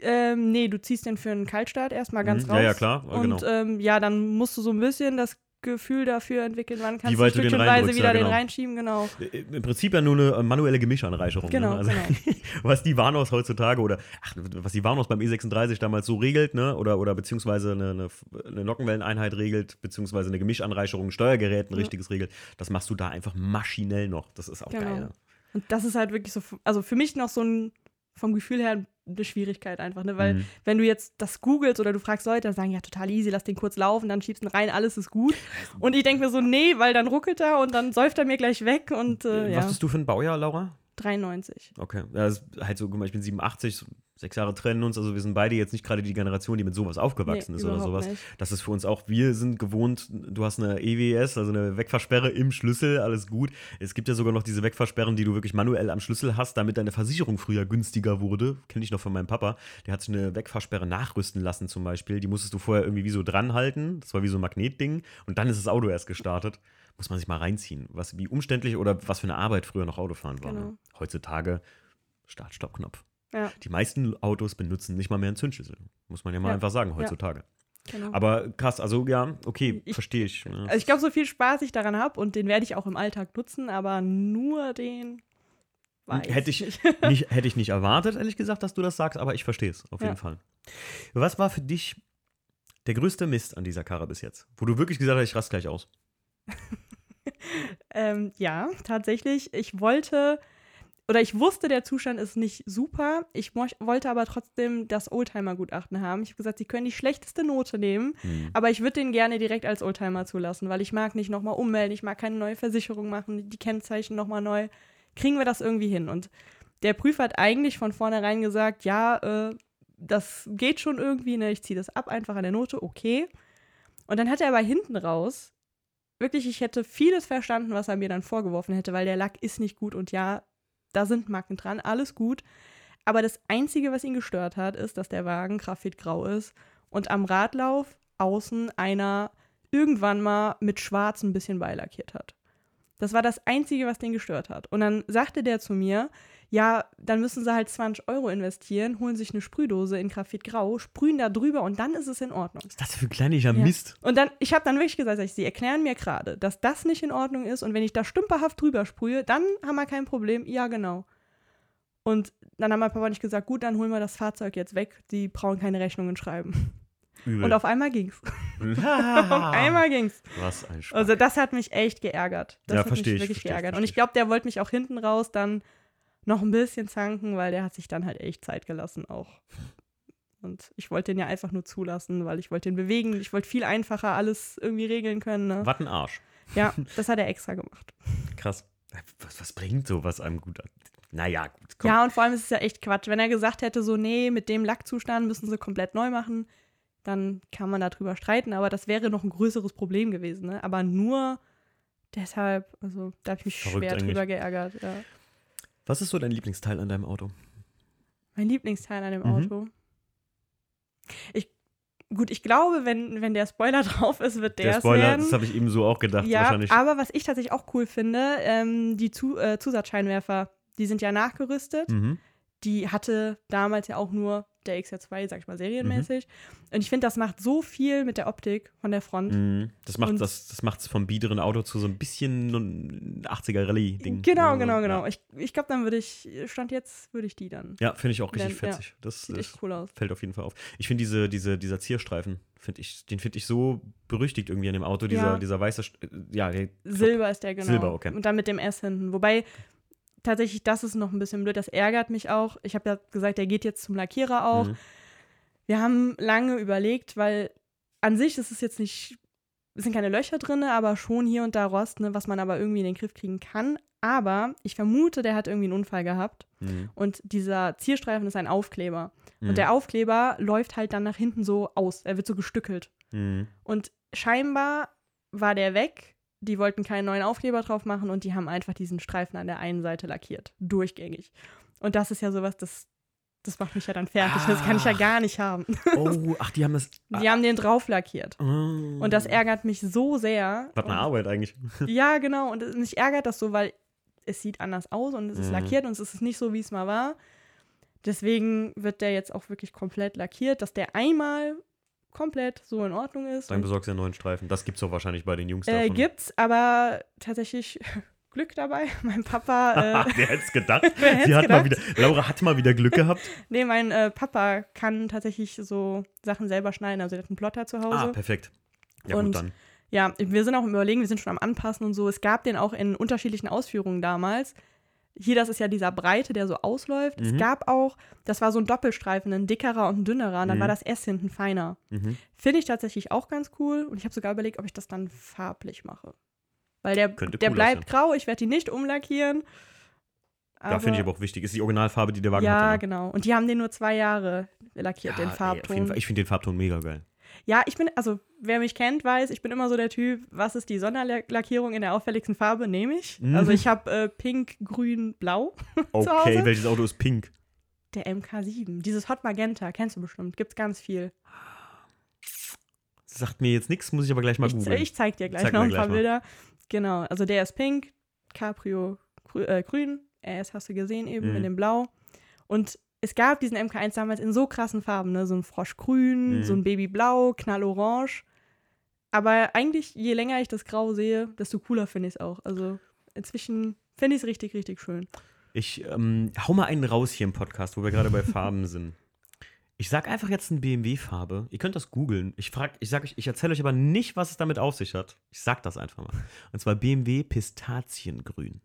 Ähm, nee, du ziehst den für einen Kaltstart erstmal ganz Mhm. raus. Ja, ja, klar, ja, Und genau. ähm, ja, dann musst du so ein bisschen das Gefühl dafür entwickeln, wann kannst Wie du weit du den stückchenweise wieder ja, den genau. reinschieben, genau. Äh, Im Prinzip ja nur eine äh, manuelle Gemischanreicherung. Genau, ne? also, genau. (laughs) was die Warnhaus heutzutage oder ach, was die Warnhaus beim E36 damals so regelt, ne? Oder, oder beziehungsweise eine, eine, eine Nockenwelleneinheit regelt, beziehungsweise eine Gemischanreicherung, ein Steuergerät ein Ja. richtiges regelt, das machst du da einfach maschinell noch. Das ist auch Genau. geil. Ne? Und das ist halt wirklich so, also für mich noch so ein, vom Gefühl her eine Schwierigkeit einfach, ne? Weil Mhm. wenn du jetzt das googelst oder du fragst Leute, dann sagen ja total easy, lass den kurz laufen, dann schiebst ihn rein, alles ist gut. Und ich denke mir so, nee, weil dann ruckelt er und dann säuft er mir gleich weg und äh, Was ja, bist du für ein Baujahr, Laura? 93. Okay. Das ist halt so, guck mal, ich bin 87, so sechs Jahre trennen uns, also wir sind beide jetzt nicht gerade die Generation, die mit sowas aufgewachsen Nee, ist oder sowas. nicht. Das ist für uns auch, wir sind gewohnt, du hast eine EWS, also eine Wegfahrsperre im Schlüssel, alles gut. Es gibt ja sogar noch diese Wegfahrsperren, die du wirklich manuell am Schlüssel hast, damit deine Versicherung früher günstiger wurde. Kenne ich noch von meinem Papa. Der hat sich eine Wegfahrsperre nachrüsten lassen zum Beispiel. Die musstest du vorher irgendwie wie so dran halten. Das war wie so ein Magnetding. Und dann ist das Auto erst gestartet. Muss man sich mal reinziehen. Was, wie umständlich oder was für eine Arbeit früher noch Autofahren war. Genau. Ne? Heutzutage Start-Stopp-Knopf. Ja, Die meisten Autos benutzen nicht mal mehr einen Zündschlüssel. Muss man ja mal Ja. einfach sagen, heutzutage. genau. Aber krass, also ja, okay, Ich- verstehe ich. ne? Also ich glaube, so viel Spaß ich daran habe und den werde ich auch im Alltag nutzen, aber nur den weiß Hätte ich nicht. (laughs) (laughs) hätte ich nicht erwartet, ehrlich gesagt, dass du das sagst, aber ich verstehe es auf Ja. jeden Fall. Was war für dich der größte Mist an dieser Karre bis jetzt? Wo du wirklich gesagt hast, ich rast gleich aus. (laughs) Ähm, ja, tatsächlich. Ich wollte oder ich wusste, der Zustand ist nicht super. Ich wollte aber trotzdem das Oldtimer-Gutachten haben. Ich habe gesagt, sie können die schlechteste Note nehmen, Hm. aber ich würde den gerne direkt als Oldtimer zulassen, weil ich mag nicht nochmal ummelden, ich mag keine neue Versicherung machen, die Kennzeichen nochmal neu. Kriegen wir das irgendwie hin? Und der Prüfer hat eigentlich von vornherein gesagt, ja, äh, das geht schon irgendwie, ne? ich ziehe das ab einfach an der Note, okay. Und dann hat er aber hinten raus, wirklich, ich hätte vieles verstanden, was er mir dann vorgeworfen hätte, weil der Lack ist nicht gut und ja, da sind Macken dran, alles gut. Aber das Einzige, was ihn gestört hat, ist, dass der Wagen graphitgrau ist und am Radlauf außen einer irgendwann mal mit schwarz ein bisschen beilackiert hat. Das war das Einzige, was den gestört hat. Und dann sagte der zu mir, ja, dann müssen sie halt 20 Euro investieren, holen sich eine Sprühdose in Graphitgrau, sprühen da drüber und dann ist es in Ordnung. Was ist das für ein kleiniger Ja. Mist? Und dann, ich habe dann wirklich gesagt, sag ich, sie erklären mir gerade, dass das nicht in Ordnung ist und wenn ich da stümperhaft drüber sprühe, dann haben wir kein Problem. Ja, genau. Und dann haben mein Papa nicht gesagt, gut, dann holen wir das Fahrzeug jetzt weg, die brauchen keine Rechnungen schreiben. Übel. Und auf einmal ging's. (laughs) Auf einmal ging's. Was ein Spaß. Also das hat mich echt geärgert. Das Ja, hat mich ich, wirklich ich, geärgert. Und ich ich. glaube, der wollte mich auch hinten raus dann noch ein bisschen zanken, weil der hat sich dann halt echt Zeit gelassen auch. Und ich wollte den ja einfach nur zulassen, weil ich wollte den bewegen. Ich wollte viel einfacher alles irgendwie regeln können. Ne? Was ein Arsch. Ja, (laughs) das hat er extra gemacht. Krass. Was, was bringt sowas einem gut an? Naja, gut. Komm. Ja, und vor allem ist es ja echt Quatsch. Wenn er gesagt hätte, so, nee, mit dem Lackzustand müssen sie komplett neu machen, dann kann man darüber streiten, aber das wäre noch ein größeres Problem gewesen. Ne? Aber nur deshalb, also da habe ich mich Verrückt schwer eigentlich. drüber geärgert. Ja. Was ist so dein Lieblingsteil an deinem Auto? Mein Lieblingsteil an dem Mhm. Auto. Ich, gut, ich glaube, wenn, wenn der Spoiler (laughs) drauf ist, wird der, Der Spoiler, werden. das habe ich eben so auch gedacht. ja, wahrscheinlich. aber was ich tatsächlich auch cool finde, ähm, die Zu äh, Zusatzscheinwerfer, die sind ja nachgerüstet. Mhm. Die hatte damals ja auch nur der XR2, sag ich mal, serienmäßig. Mhm. Und ich finde, das macht so viel mit der Optik von der Front. Mhm. Das macht Und- das, das macht's vom biederen Auto zu so ein bisschen ein 80er Rallye-Ding. Genau, Ja, genau, genau. Ja, Ich, ich glaube, dann würde ich, Stand jetzt, würde ich die dann. ja finde ich auch richtig Dann- ja. fetzig. Das, Sieht das echt cool aus. fällt auf jeden Fall auf. Ich finde diese, diese, dieser Zierstreifen, find ich, den finde ich so berüchtigt irgendwie an dem Auto. Dieser, Ja. dieser weiße, äh, ja, Silber ist der genau. Silber, okay. Und dann mit dem S hinten. Wobei, tatsächlich, das ist noch ein bisschen blöd. Das ärgert mich auch. Ich habe ja gesagt, der geht jetzt zum Lackierer auch. Mhm. Wir haben lange überlegt, weil an sich ist es jetzt nicht es sind keine Löcher drin, aber schon hier und da Rost, ne, was man aber irgendwie in den Griff kriegen kann. Aber ich vermute, der hat irgendwie einen Unfall gehabt. Mhm. Und dieser Zielstreifen ist ein Aufkleber. Mhm. Und der Aufkleber läuft halt dann nach hinten so aus. Er wird so gestückelt. Mhm. Und scheinbar war der weg. Die wollten keinen neuen Aufkleber drauf machen und die haben einfach diesen Streifen an der einen Seite lackiert. Durchgängig. Und das ist ja sowas, das, das macht mich ja dann fertig. Das kann ich ja Ah. gar nicht haben. Oh, ach, die haben das. (laughs) Die haben den drauf lackiert. Und Und das ärgert mich so sehr. Was eine Arbeit eigentlich. (laughs) Ja, genau. Und mich ärgert das so, weil es sieht anders aus und es ist Mhm. lackiert und es ist nicht so, wie es mal war. Deswegen wird der jetzt auch wirklich komplett lackiert, dass der einmal komplett so in Ordnung ist. Dann besorgst du ja einen neuen Streifen. Das gibt's doch wahrscheinlich bei den Jungs äh, davon. gibt's, aber tatsächlich (laughs) Glück dabei. (laughs) Mein Papa, (laughs) äh, Wer hätte es gedacht? Sie hat mal gedacht? wieder, Laura hat mal wieder Glück gehabt. nee, mein äh, Papa kann tatsächlich so Sachen selber schneiden. Also der hat einen Plotter zu Hause. Ah, perfekt. Ja, Und gut, dann. Ja, wir sind auch im Überlegen, wir sind schon am Anpassen und so. Es gab den auch in unterschiedlichen Ausführungen damals. Hier, das ist ja dieser Breite, der so ausläuft. Es Mhm. gab auch, das war so ein Doppelstreifen, ein dickerer und ein dünnerer. Und dann Mhm. war das S hinten feiner. Mhm. Finde ich tatsächlich auch ganz cool. Und ich habe sogar überlegt, ob ich das dann farblich mache. Weil der, Könnte der cool bleibt grau, ich werde die nicht umlackieren. Da finde ich aber auch wichtig. Ist die Originalfarbe, die der Wagen Ja, hat. oder? genau. Und die haben den nur zwei Jahre lackiert, Ja, den ey, Farbton. Fall. Ich finde den Farbton mega geil. Ja, ich bin, also wer mich kennt, weiß, ich bin immer so der Typ, was ist die Sonderlackierung in der auffälligsten Farbe, nehme ich. Mhm. Also ich habe äh, pink, grün, blau. (laughs) Okay, welches Auto ist pink? Der MK7, dieses Hot Magenta, kennst du bestimmt, gibt's ganz viel. Sagt mir jetzt nichts, muss ich aber gleich mal Ich, googeln. ich zeig dir gleich Zeig noch ein paar mal. Bilder. Genau, also der ist pink, Cabrio grü äh, grün, RS hast du gesehen eben Mhm. in dem Blau. Und es gab diesen MK1 damals in so krassen Farben, ne? so ein Froschgrün, Mhm. so ein Babyblau, Knallorange. Aber eigentlich, je länger ich das Grau sehe, desto cooler finde ich es auch. Also inzwischen finde ich es richtig, richtig schön. Ich ähm, hau mal einen raus hier im Podcast, wo wir gerade bei Farben sind. Ich sag einfach jetzt eine BMW-Farbe. Ihr könnt das googeln. Ich frag, ich sag euch, ich erzähle euch aber nicht, was es damit auf sich hat. Ich sag das einfach mal. Und zwar BMW Pistaziengrün.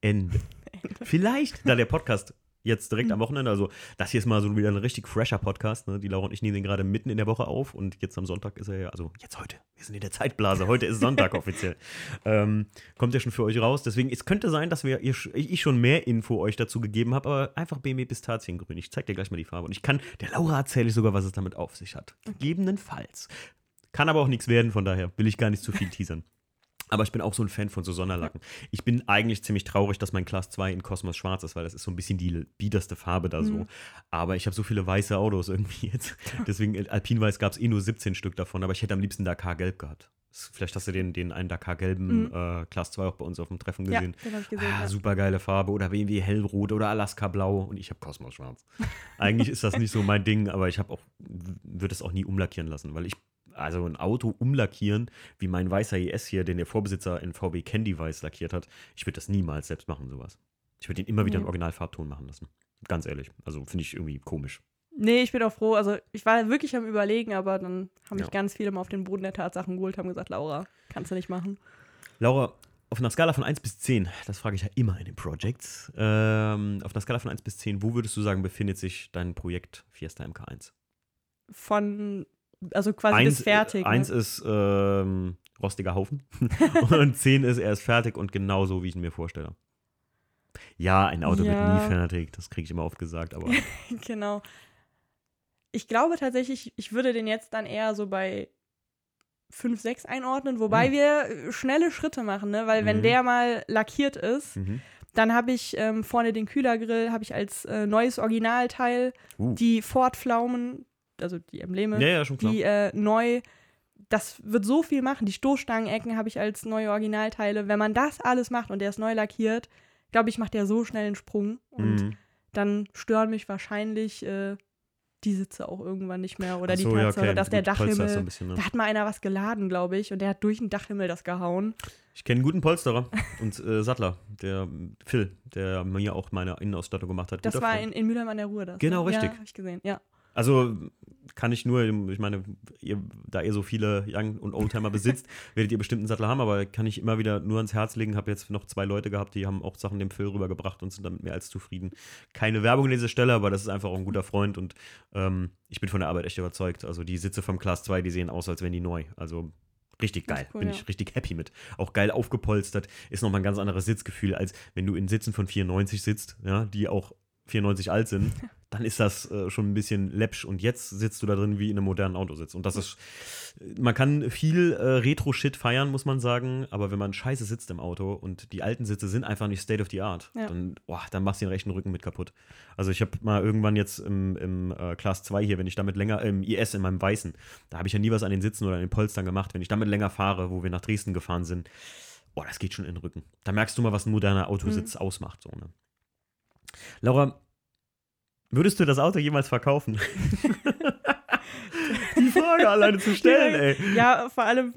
Ende. (laughs) Vielleicht, da der Podcast jetzt direkt am Wochenende, also das hier ist mal so wieder ein richtig fresher Podcast. Ne? Die Laura und ich nehmen den gerade mitten in der Woche auf und jetzt am Sonntag ist er ja, also jetzt heute, wir sind in der Zeitblase, heute ist Sonntag (laughs) offiziell. Ähm, kommt ja schon für euch raus. Deswegen, es könnte sein, dass wir, ihr, ich schon mehr Info euch dazu gegeben habe, aber einfach BMW Pistaziengrün. Ich zeig dir gleich mal die Farbe. Und ich kann, der Laura erzähle ich sogar, was es damit auf sich hat. Gegebenenfalls. Kann aber auch nichts werden, von daher will ich gar nicht zu viel (laughs) teasern. Aber ich bin auch so ein Fan von so Sonderlacken. Ich bin eigentlich ziemlich traurig, dass mein Class 2 in Kosmos schwarz ist, weil das ist so ein bisschen die biederste Farbe da so. Mhm. Aber ich habe so viele weiße Autos irgendwie jetzt. Deswegen, äh, Alpinweiß gab es eh nur 17 Stück davon, aber ich hätte am liebsten Dakar Gelb gehabt. Vielleicht hast du den, den einen Dakar gelben Mhm. äh, Class 2 auch bei uns auf dem Treffen Ja, gesehen. den habe ich gesehen. Ah, ja. super geile Farbe oder BMW hellrot oder Alaska blau und ich habe Kosmos schwarz. Eigentlich ist das nicht so mein Ding, aber ich habe auch würde es auch nie umlackieren lassen, weil ich also ein Auto umlackieren, wie mein weißer ES hier, den der Vorbesitzer in VW Candy weiß lackiert hat, ich würde das niemals selbst machen sowas. Ich würde ihn immer wieder Nee. im Originalfarbton machen lassen. Ganz ehrlich, also finde ich irgendwie komisch. Nee, ich bin auch froh. Also ich war wirklich am überlegen, aber dann haben mich Ja. ganz viele mal auf den Boden der Tatsachen geholt, haben gesagt, Laura, kannst du nicht machen. Laura, auf einer Skala von 1 bis 10, das frage ich ja immer in den Projects, ähm, auf einer Skala von 1 bis 10, wo würdest du sagen, befindet sich dein Projekt Fiesta MK1? Von, also quasi bis fertig. Eins ne? ist ähm, rostiger Haufen (laughs) und zehn ist, er ist fertig und genau so, wie ich ihn mir vorstelle. Ja, ein Auto wird Ja. nie fertig, das kriege ich immer oft gesagt, aber (laughs) genau. Ich glaube tatsächlich, ich würde den jetzt dann eher so bei 5, 6 einordnen, wobei Hm. wir äh, schnelle Schritte machen, ne? Weil wenn Mhm. der mal lackiert ist, mhm. dann habe ich ähm, vorne den Kühlergrill, habe ich als äh, neues Originalteil uh. die Ford-Pflaumen, also die Embleme, ja, ja, die äh, neu, das wird so viel machen. Die Stoßstangenecken habe ich als neue Originalteile. Wenn man das alles macht und der ist neu lackiert, glaube ich, macht der so schnell einen Sprung. Und Mhm. dann stören mich wahrscheinlich äh, die Sitze auch irgendwann nicht mehr. Oder Ach die so, ja, Tatsache, okay. dass der so Dachhimmel. ein bisschen, ne? Da hat mal einer was geladen, glaube ich, und der hat durch den Dachhimmel das gehauen. Ich kenne einen guten Polsterer und äh, Sattler, der Phil, der mir auch meine Innenausstattung gemacht hat. Das Guter war Freund. in, in Mülheim an der Ruhr. Das, Genau, ne? richtig. Ja, habe ich gesehen, ja. Also kann ich nur, ich meine, ihr, da ihr so viele Young- und Oldtimer besitzt, (laughs) werdet ihr bestimmt einen Sattler haben, aber kann ich immer wieder nur ans Herz legen. Habe jetzt noch zwei Leute gehabt, die haben auch Sachen dem Phil rübergebracht und sind damit mehr als zufrieden. Keine Werbung an dieser Stelle, aber das ist einfach auch ein guter Freund und ähm, ich bin von der Arbeit echt überzeugt. Also die Sitze vom Class 2, die sehen aus, als wären die neu. Also Richtig geil. cool, Bin ja. ich richtig happy mit. Auch geil aufgepolstert. Ist nochmal ein ganz anderes Sitzgefühl, als wenn du in Sitzen von 94 sitzt, ja, die auch 94 alt sind. (laughs) Dann ist das äh, schon ein bisschen läppsch. Und jetzt sitzt du da drin wie in einem modernen Auto sitzt. Und das ist, man kann viel äh, Retro-Shit feiern, muss man sagen. Aber wenn man scheiße sitzt im Auto und die alten Sitze sind einfach nicht State of the Art, Ja. dann, boah, dann machst du den rechten Rücken mit kaputt. Also ich habe mal irgendwann jetzt im, im äh, Class 2 hier, wenn ich damit länger, im IS in meinem Weißen, da habe ich ja nie was an den Sitzen oder an den Polstern gemacht. Wenn ich damit länger fahre, wo wir nach Dresden gefahren sind, boah, das geht schon in den Rücken. Da merkst du mal, was ein moderner Autositz ausmacht. So, ne? Laura, würdest du das Auto jemals verkaufen? (laughs) Die Frage alleine zu stellen, ey. Ja, vor allem,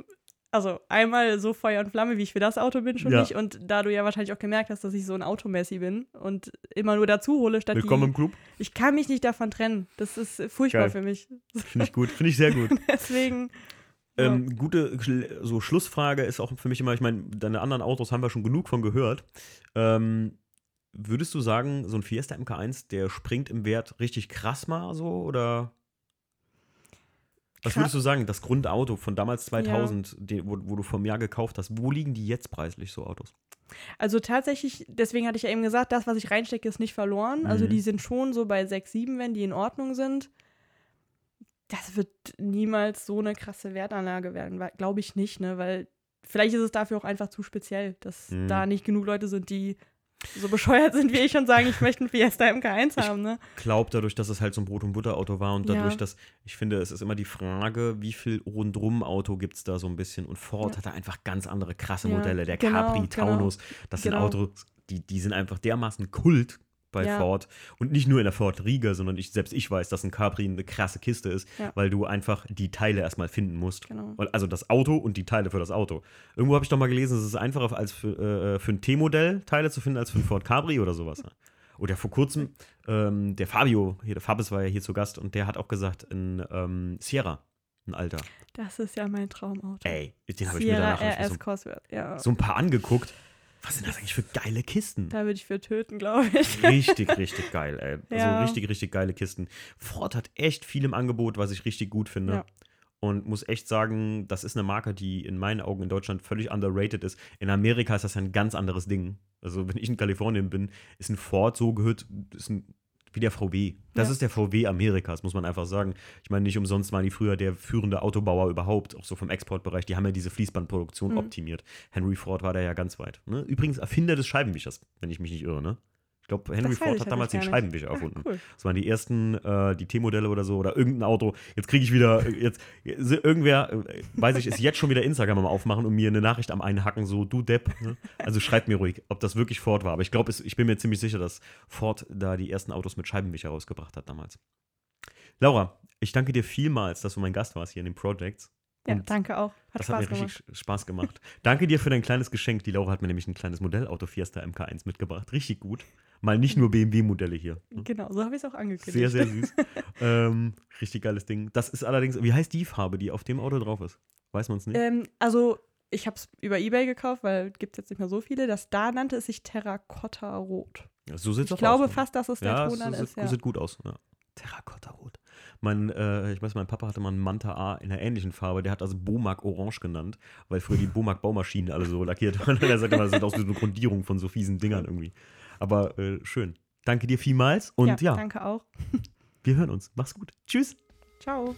also einmal so Feuer und Flamme, wie ich für das Auto bin, schon Ja. nicht. Und da du ja wahrscheinlich auch gemerkt hast, dass ich so ein Automessi bin und immer nur dazu hole, statt Willkommen die. im Club. Ich kann mich nicht davon trennen. Das ist furchtbar Geil. für mich. Finde ich gut, finde ich sehr gut. (laughs) Deswegen. ja. Ähm, gute Schl- so Schlussfrage ist auch für mich immer, ich meine, deine anderen Autos haben wir schon genug von gehört. Ähm, würdest du sagen, so ein Fiesta MK1, der springt im Wert richtig krass mal so oder? Was würdest du sagen, das Grundauto von damals 2000, den, wo, wo du vom Jahr gekauft hast, wo liegen die jetzt preislich, so Autos? Also tatsächlich, deswegen hatte ich ja eben gesagt, das, was ich reinstecke, ist nicht verloren. Also Mhm. die sind schon so bei 6, 7, wenn die in Ordnung sind. Das wird niemals so eine krasse Wertanlage werden, glaube ich nicht, ne? Weil vielleicht ist es dafür auch einfach zu speziell, dass Mhm. da nicht genug Leute sind, die so bescheuert sind wie ich und sagen, ich möchte einen Fiesta MK1 haben, ne? Glaub dadurch, dass es halt so ein Brot- und Butterauto war und dadurch, Ja. dass ich finde, es ist immer die Frage, wie viel Rundrum-Auto gibt es da so ein bisschen und Ford Ja. hat da einfach ganz andere krasse Modelle. Der genau, Capri, genau. Taunus, das sind Genau. Autos, die, die sind einfach dermaßen Kult bei Ja. Ford und nicht nur in der Ford Riga, sondern ich, selbst ich weiß, dass ein Capri eine krasse Kiste ist, Ja. weil du einfach die Teile erstmal finden musst. Genau. Also das Auto und die Teile für das Auto. Irgendwo habe ich doch mal gelesen, es ist einfacher als für, äh, für ein T-Modell Teile zu finden als für ein Ford Cabri oder sowas. Oder vor kurzem, ähm, der Fabio, hier, der Fabis war ja hier zu Gast und der hat auch gesagt, ein ähm, Sierra, ein Alter. Das ist ja mein Traumauto. Ey, den habe ich mir danach RS so, Cosworth, ja. so ein paar angeguckt. Was sind das eigentlich für geile Kisten? Da würde ich für töten, glaube ich. Richtig, (laughs) richtig geil, ey. Also Ja. richtig, richtig geile Kisten. Ford hat echt viel im Angebot, was ich richtig gut finde. Ja. Und muss echt sagen, das ist eine Marke, die in meinen Augen in Deutschland völlig underrated ist. In Amerika ist das ja ein ganz anderes Ding. Also, wenn ich in Kalifornien bin, ist ein Ford so gehört, ist ein, wie der VW. Das Ja. ist der VW Amerikas, muss man einfach sagen. Ich meine, nicht umsonst waren die früher der führende Autobauer überhaupt, auch so vom Exportbereich. Die haben ja diese Fließbandproduktion Mhm. optimiert. Henry Ford war da ja ganz weit. Ne? Übrigens Erfinder des Scheibenwischers, wenn ich mich nicht irre. Ne? Ich glaube, Henry Das Ford hat ja damals den. Scheibenwischer erfunden. Cool. Das waren die ersten, äh, die T-Modelle oder so, oder irgendein Auto. Jetzt kriege ich wieder, jetzt, irgendwer, äh, weiß ich, ist jetzt schon wieder Instagram am Aufmachen und mir eine Nachricht am Einhacken, so, du Depp. Ne? Also schreibt mir ruhig, ob das wirklich Ford war. Aber ich glaube, ich bin mir ziemlich sicher, dass Ford da die ersten Autos mit Scheibenwischer rausgebracht hat damals. Laura, ich danke dir vielmals, dass du mein Gast warst hier in den Projects. Ja, Und danke auch. Hat das Spaß hat mir gemacht. richtig Spaß gemacht. Danke dir für dein kleines Geschenk. Die Laura hat mir nämlich ein kleines Modellauto Fiesta MK1 mitgebracht. Richtig gut. Mal nicht nur BMW-Modelle hier. ne? Genau, so habe ich es auch angekündigt. Sehr, sehr süß. (laughs) ähm, richtig geiles Ding. Das ist allerdings, wie heißt die Farbe, die auf dem Auto drauf ist? Weiß man es nicht? Ähm, also, ich habe es über Ebay gekauft, weil gibt es jetzt nicht mehr so viele. Das da nannte es sich Terrakotta Rot. so sieht es Ich glaube fast, dass es der ja, Ton dann sieht, ist. Ja. sieht gut aus. Ja. Terrakotta-Rot. Mein, äh, ich weiß, mein Papa hatte mal einen Manta A in einer ähnlichen Farbe. Der hat das Bomark Orange genannt, weil früher die Bomark Baumaschinen alle so lackiert waren. (laughs) er sagt immer, das sieht aus wie so eine Grundierung von so fiesen Dingern irgendwie. Aber äh, schön. Danke dir vielmals und ja, Danke auch. wir hören uns. Mach's gut. Tschüss. Ciao.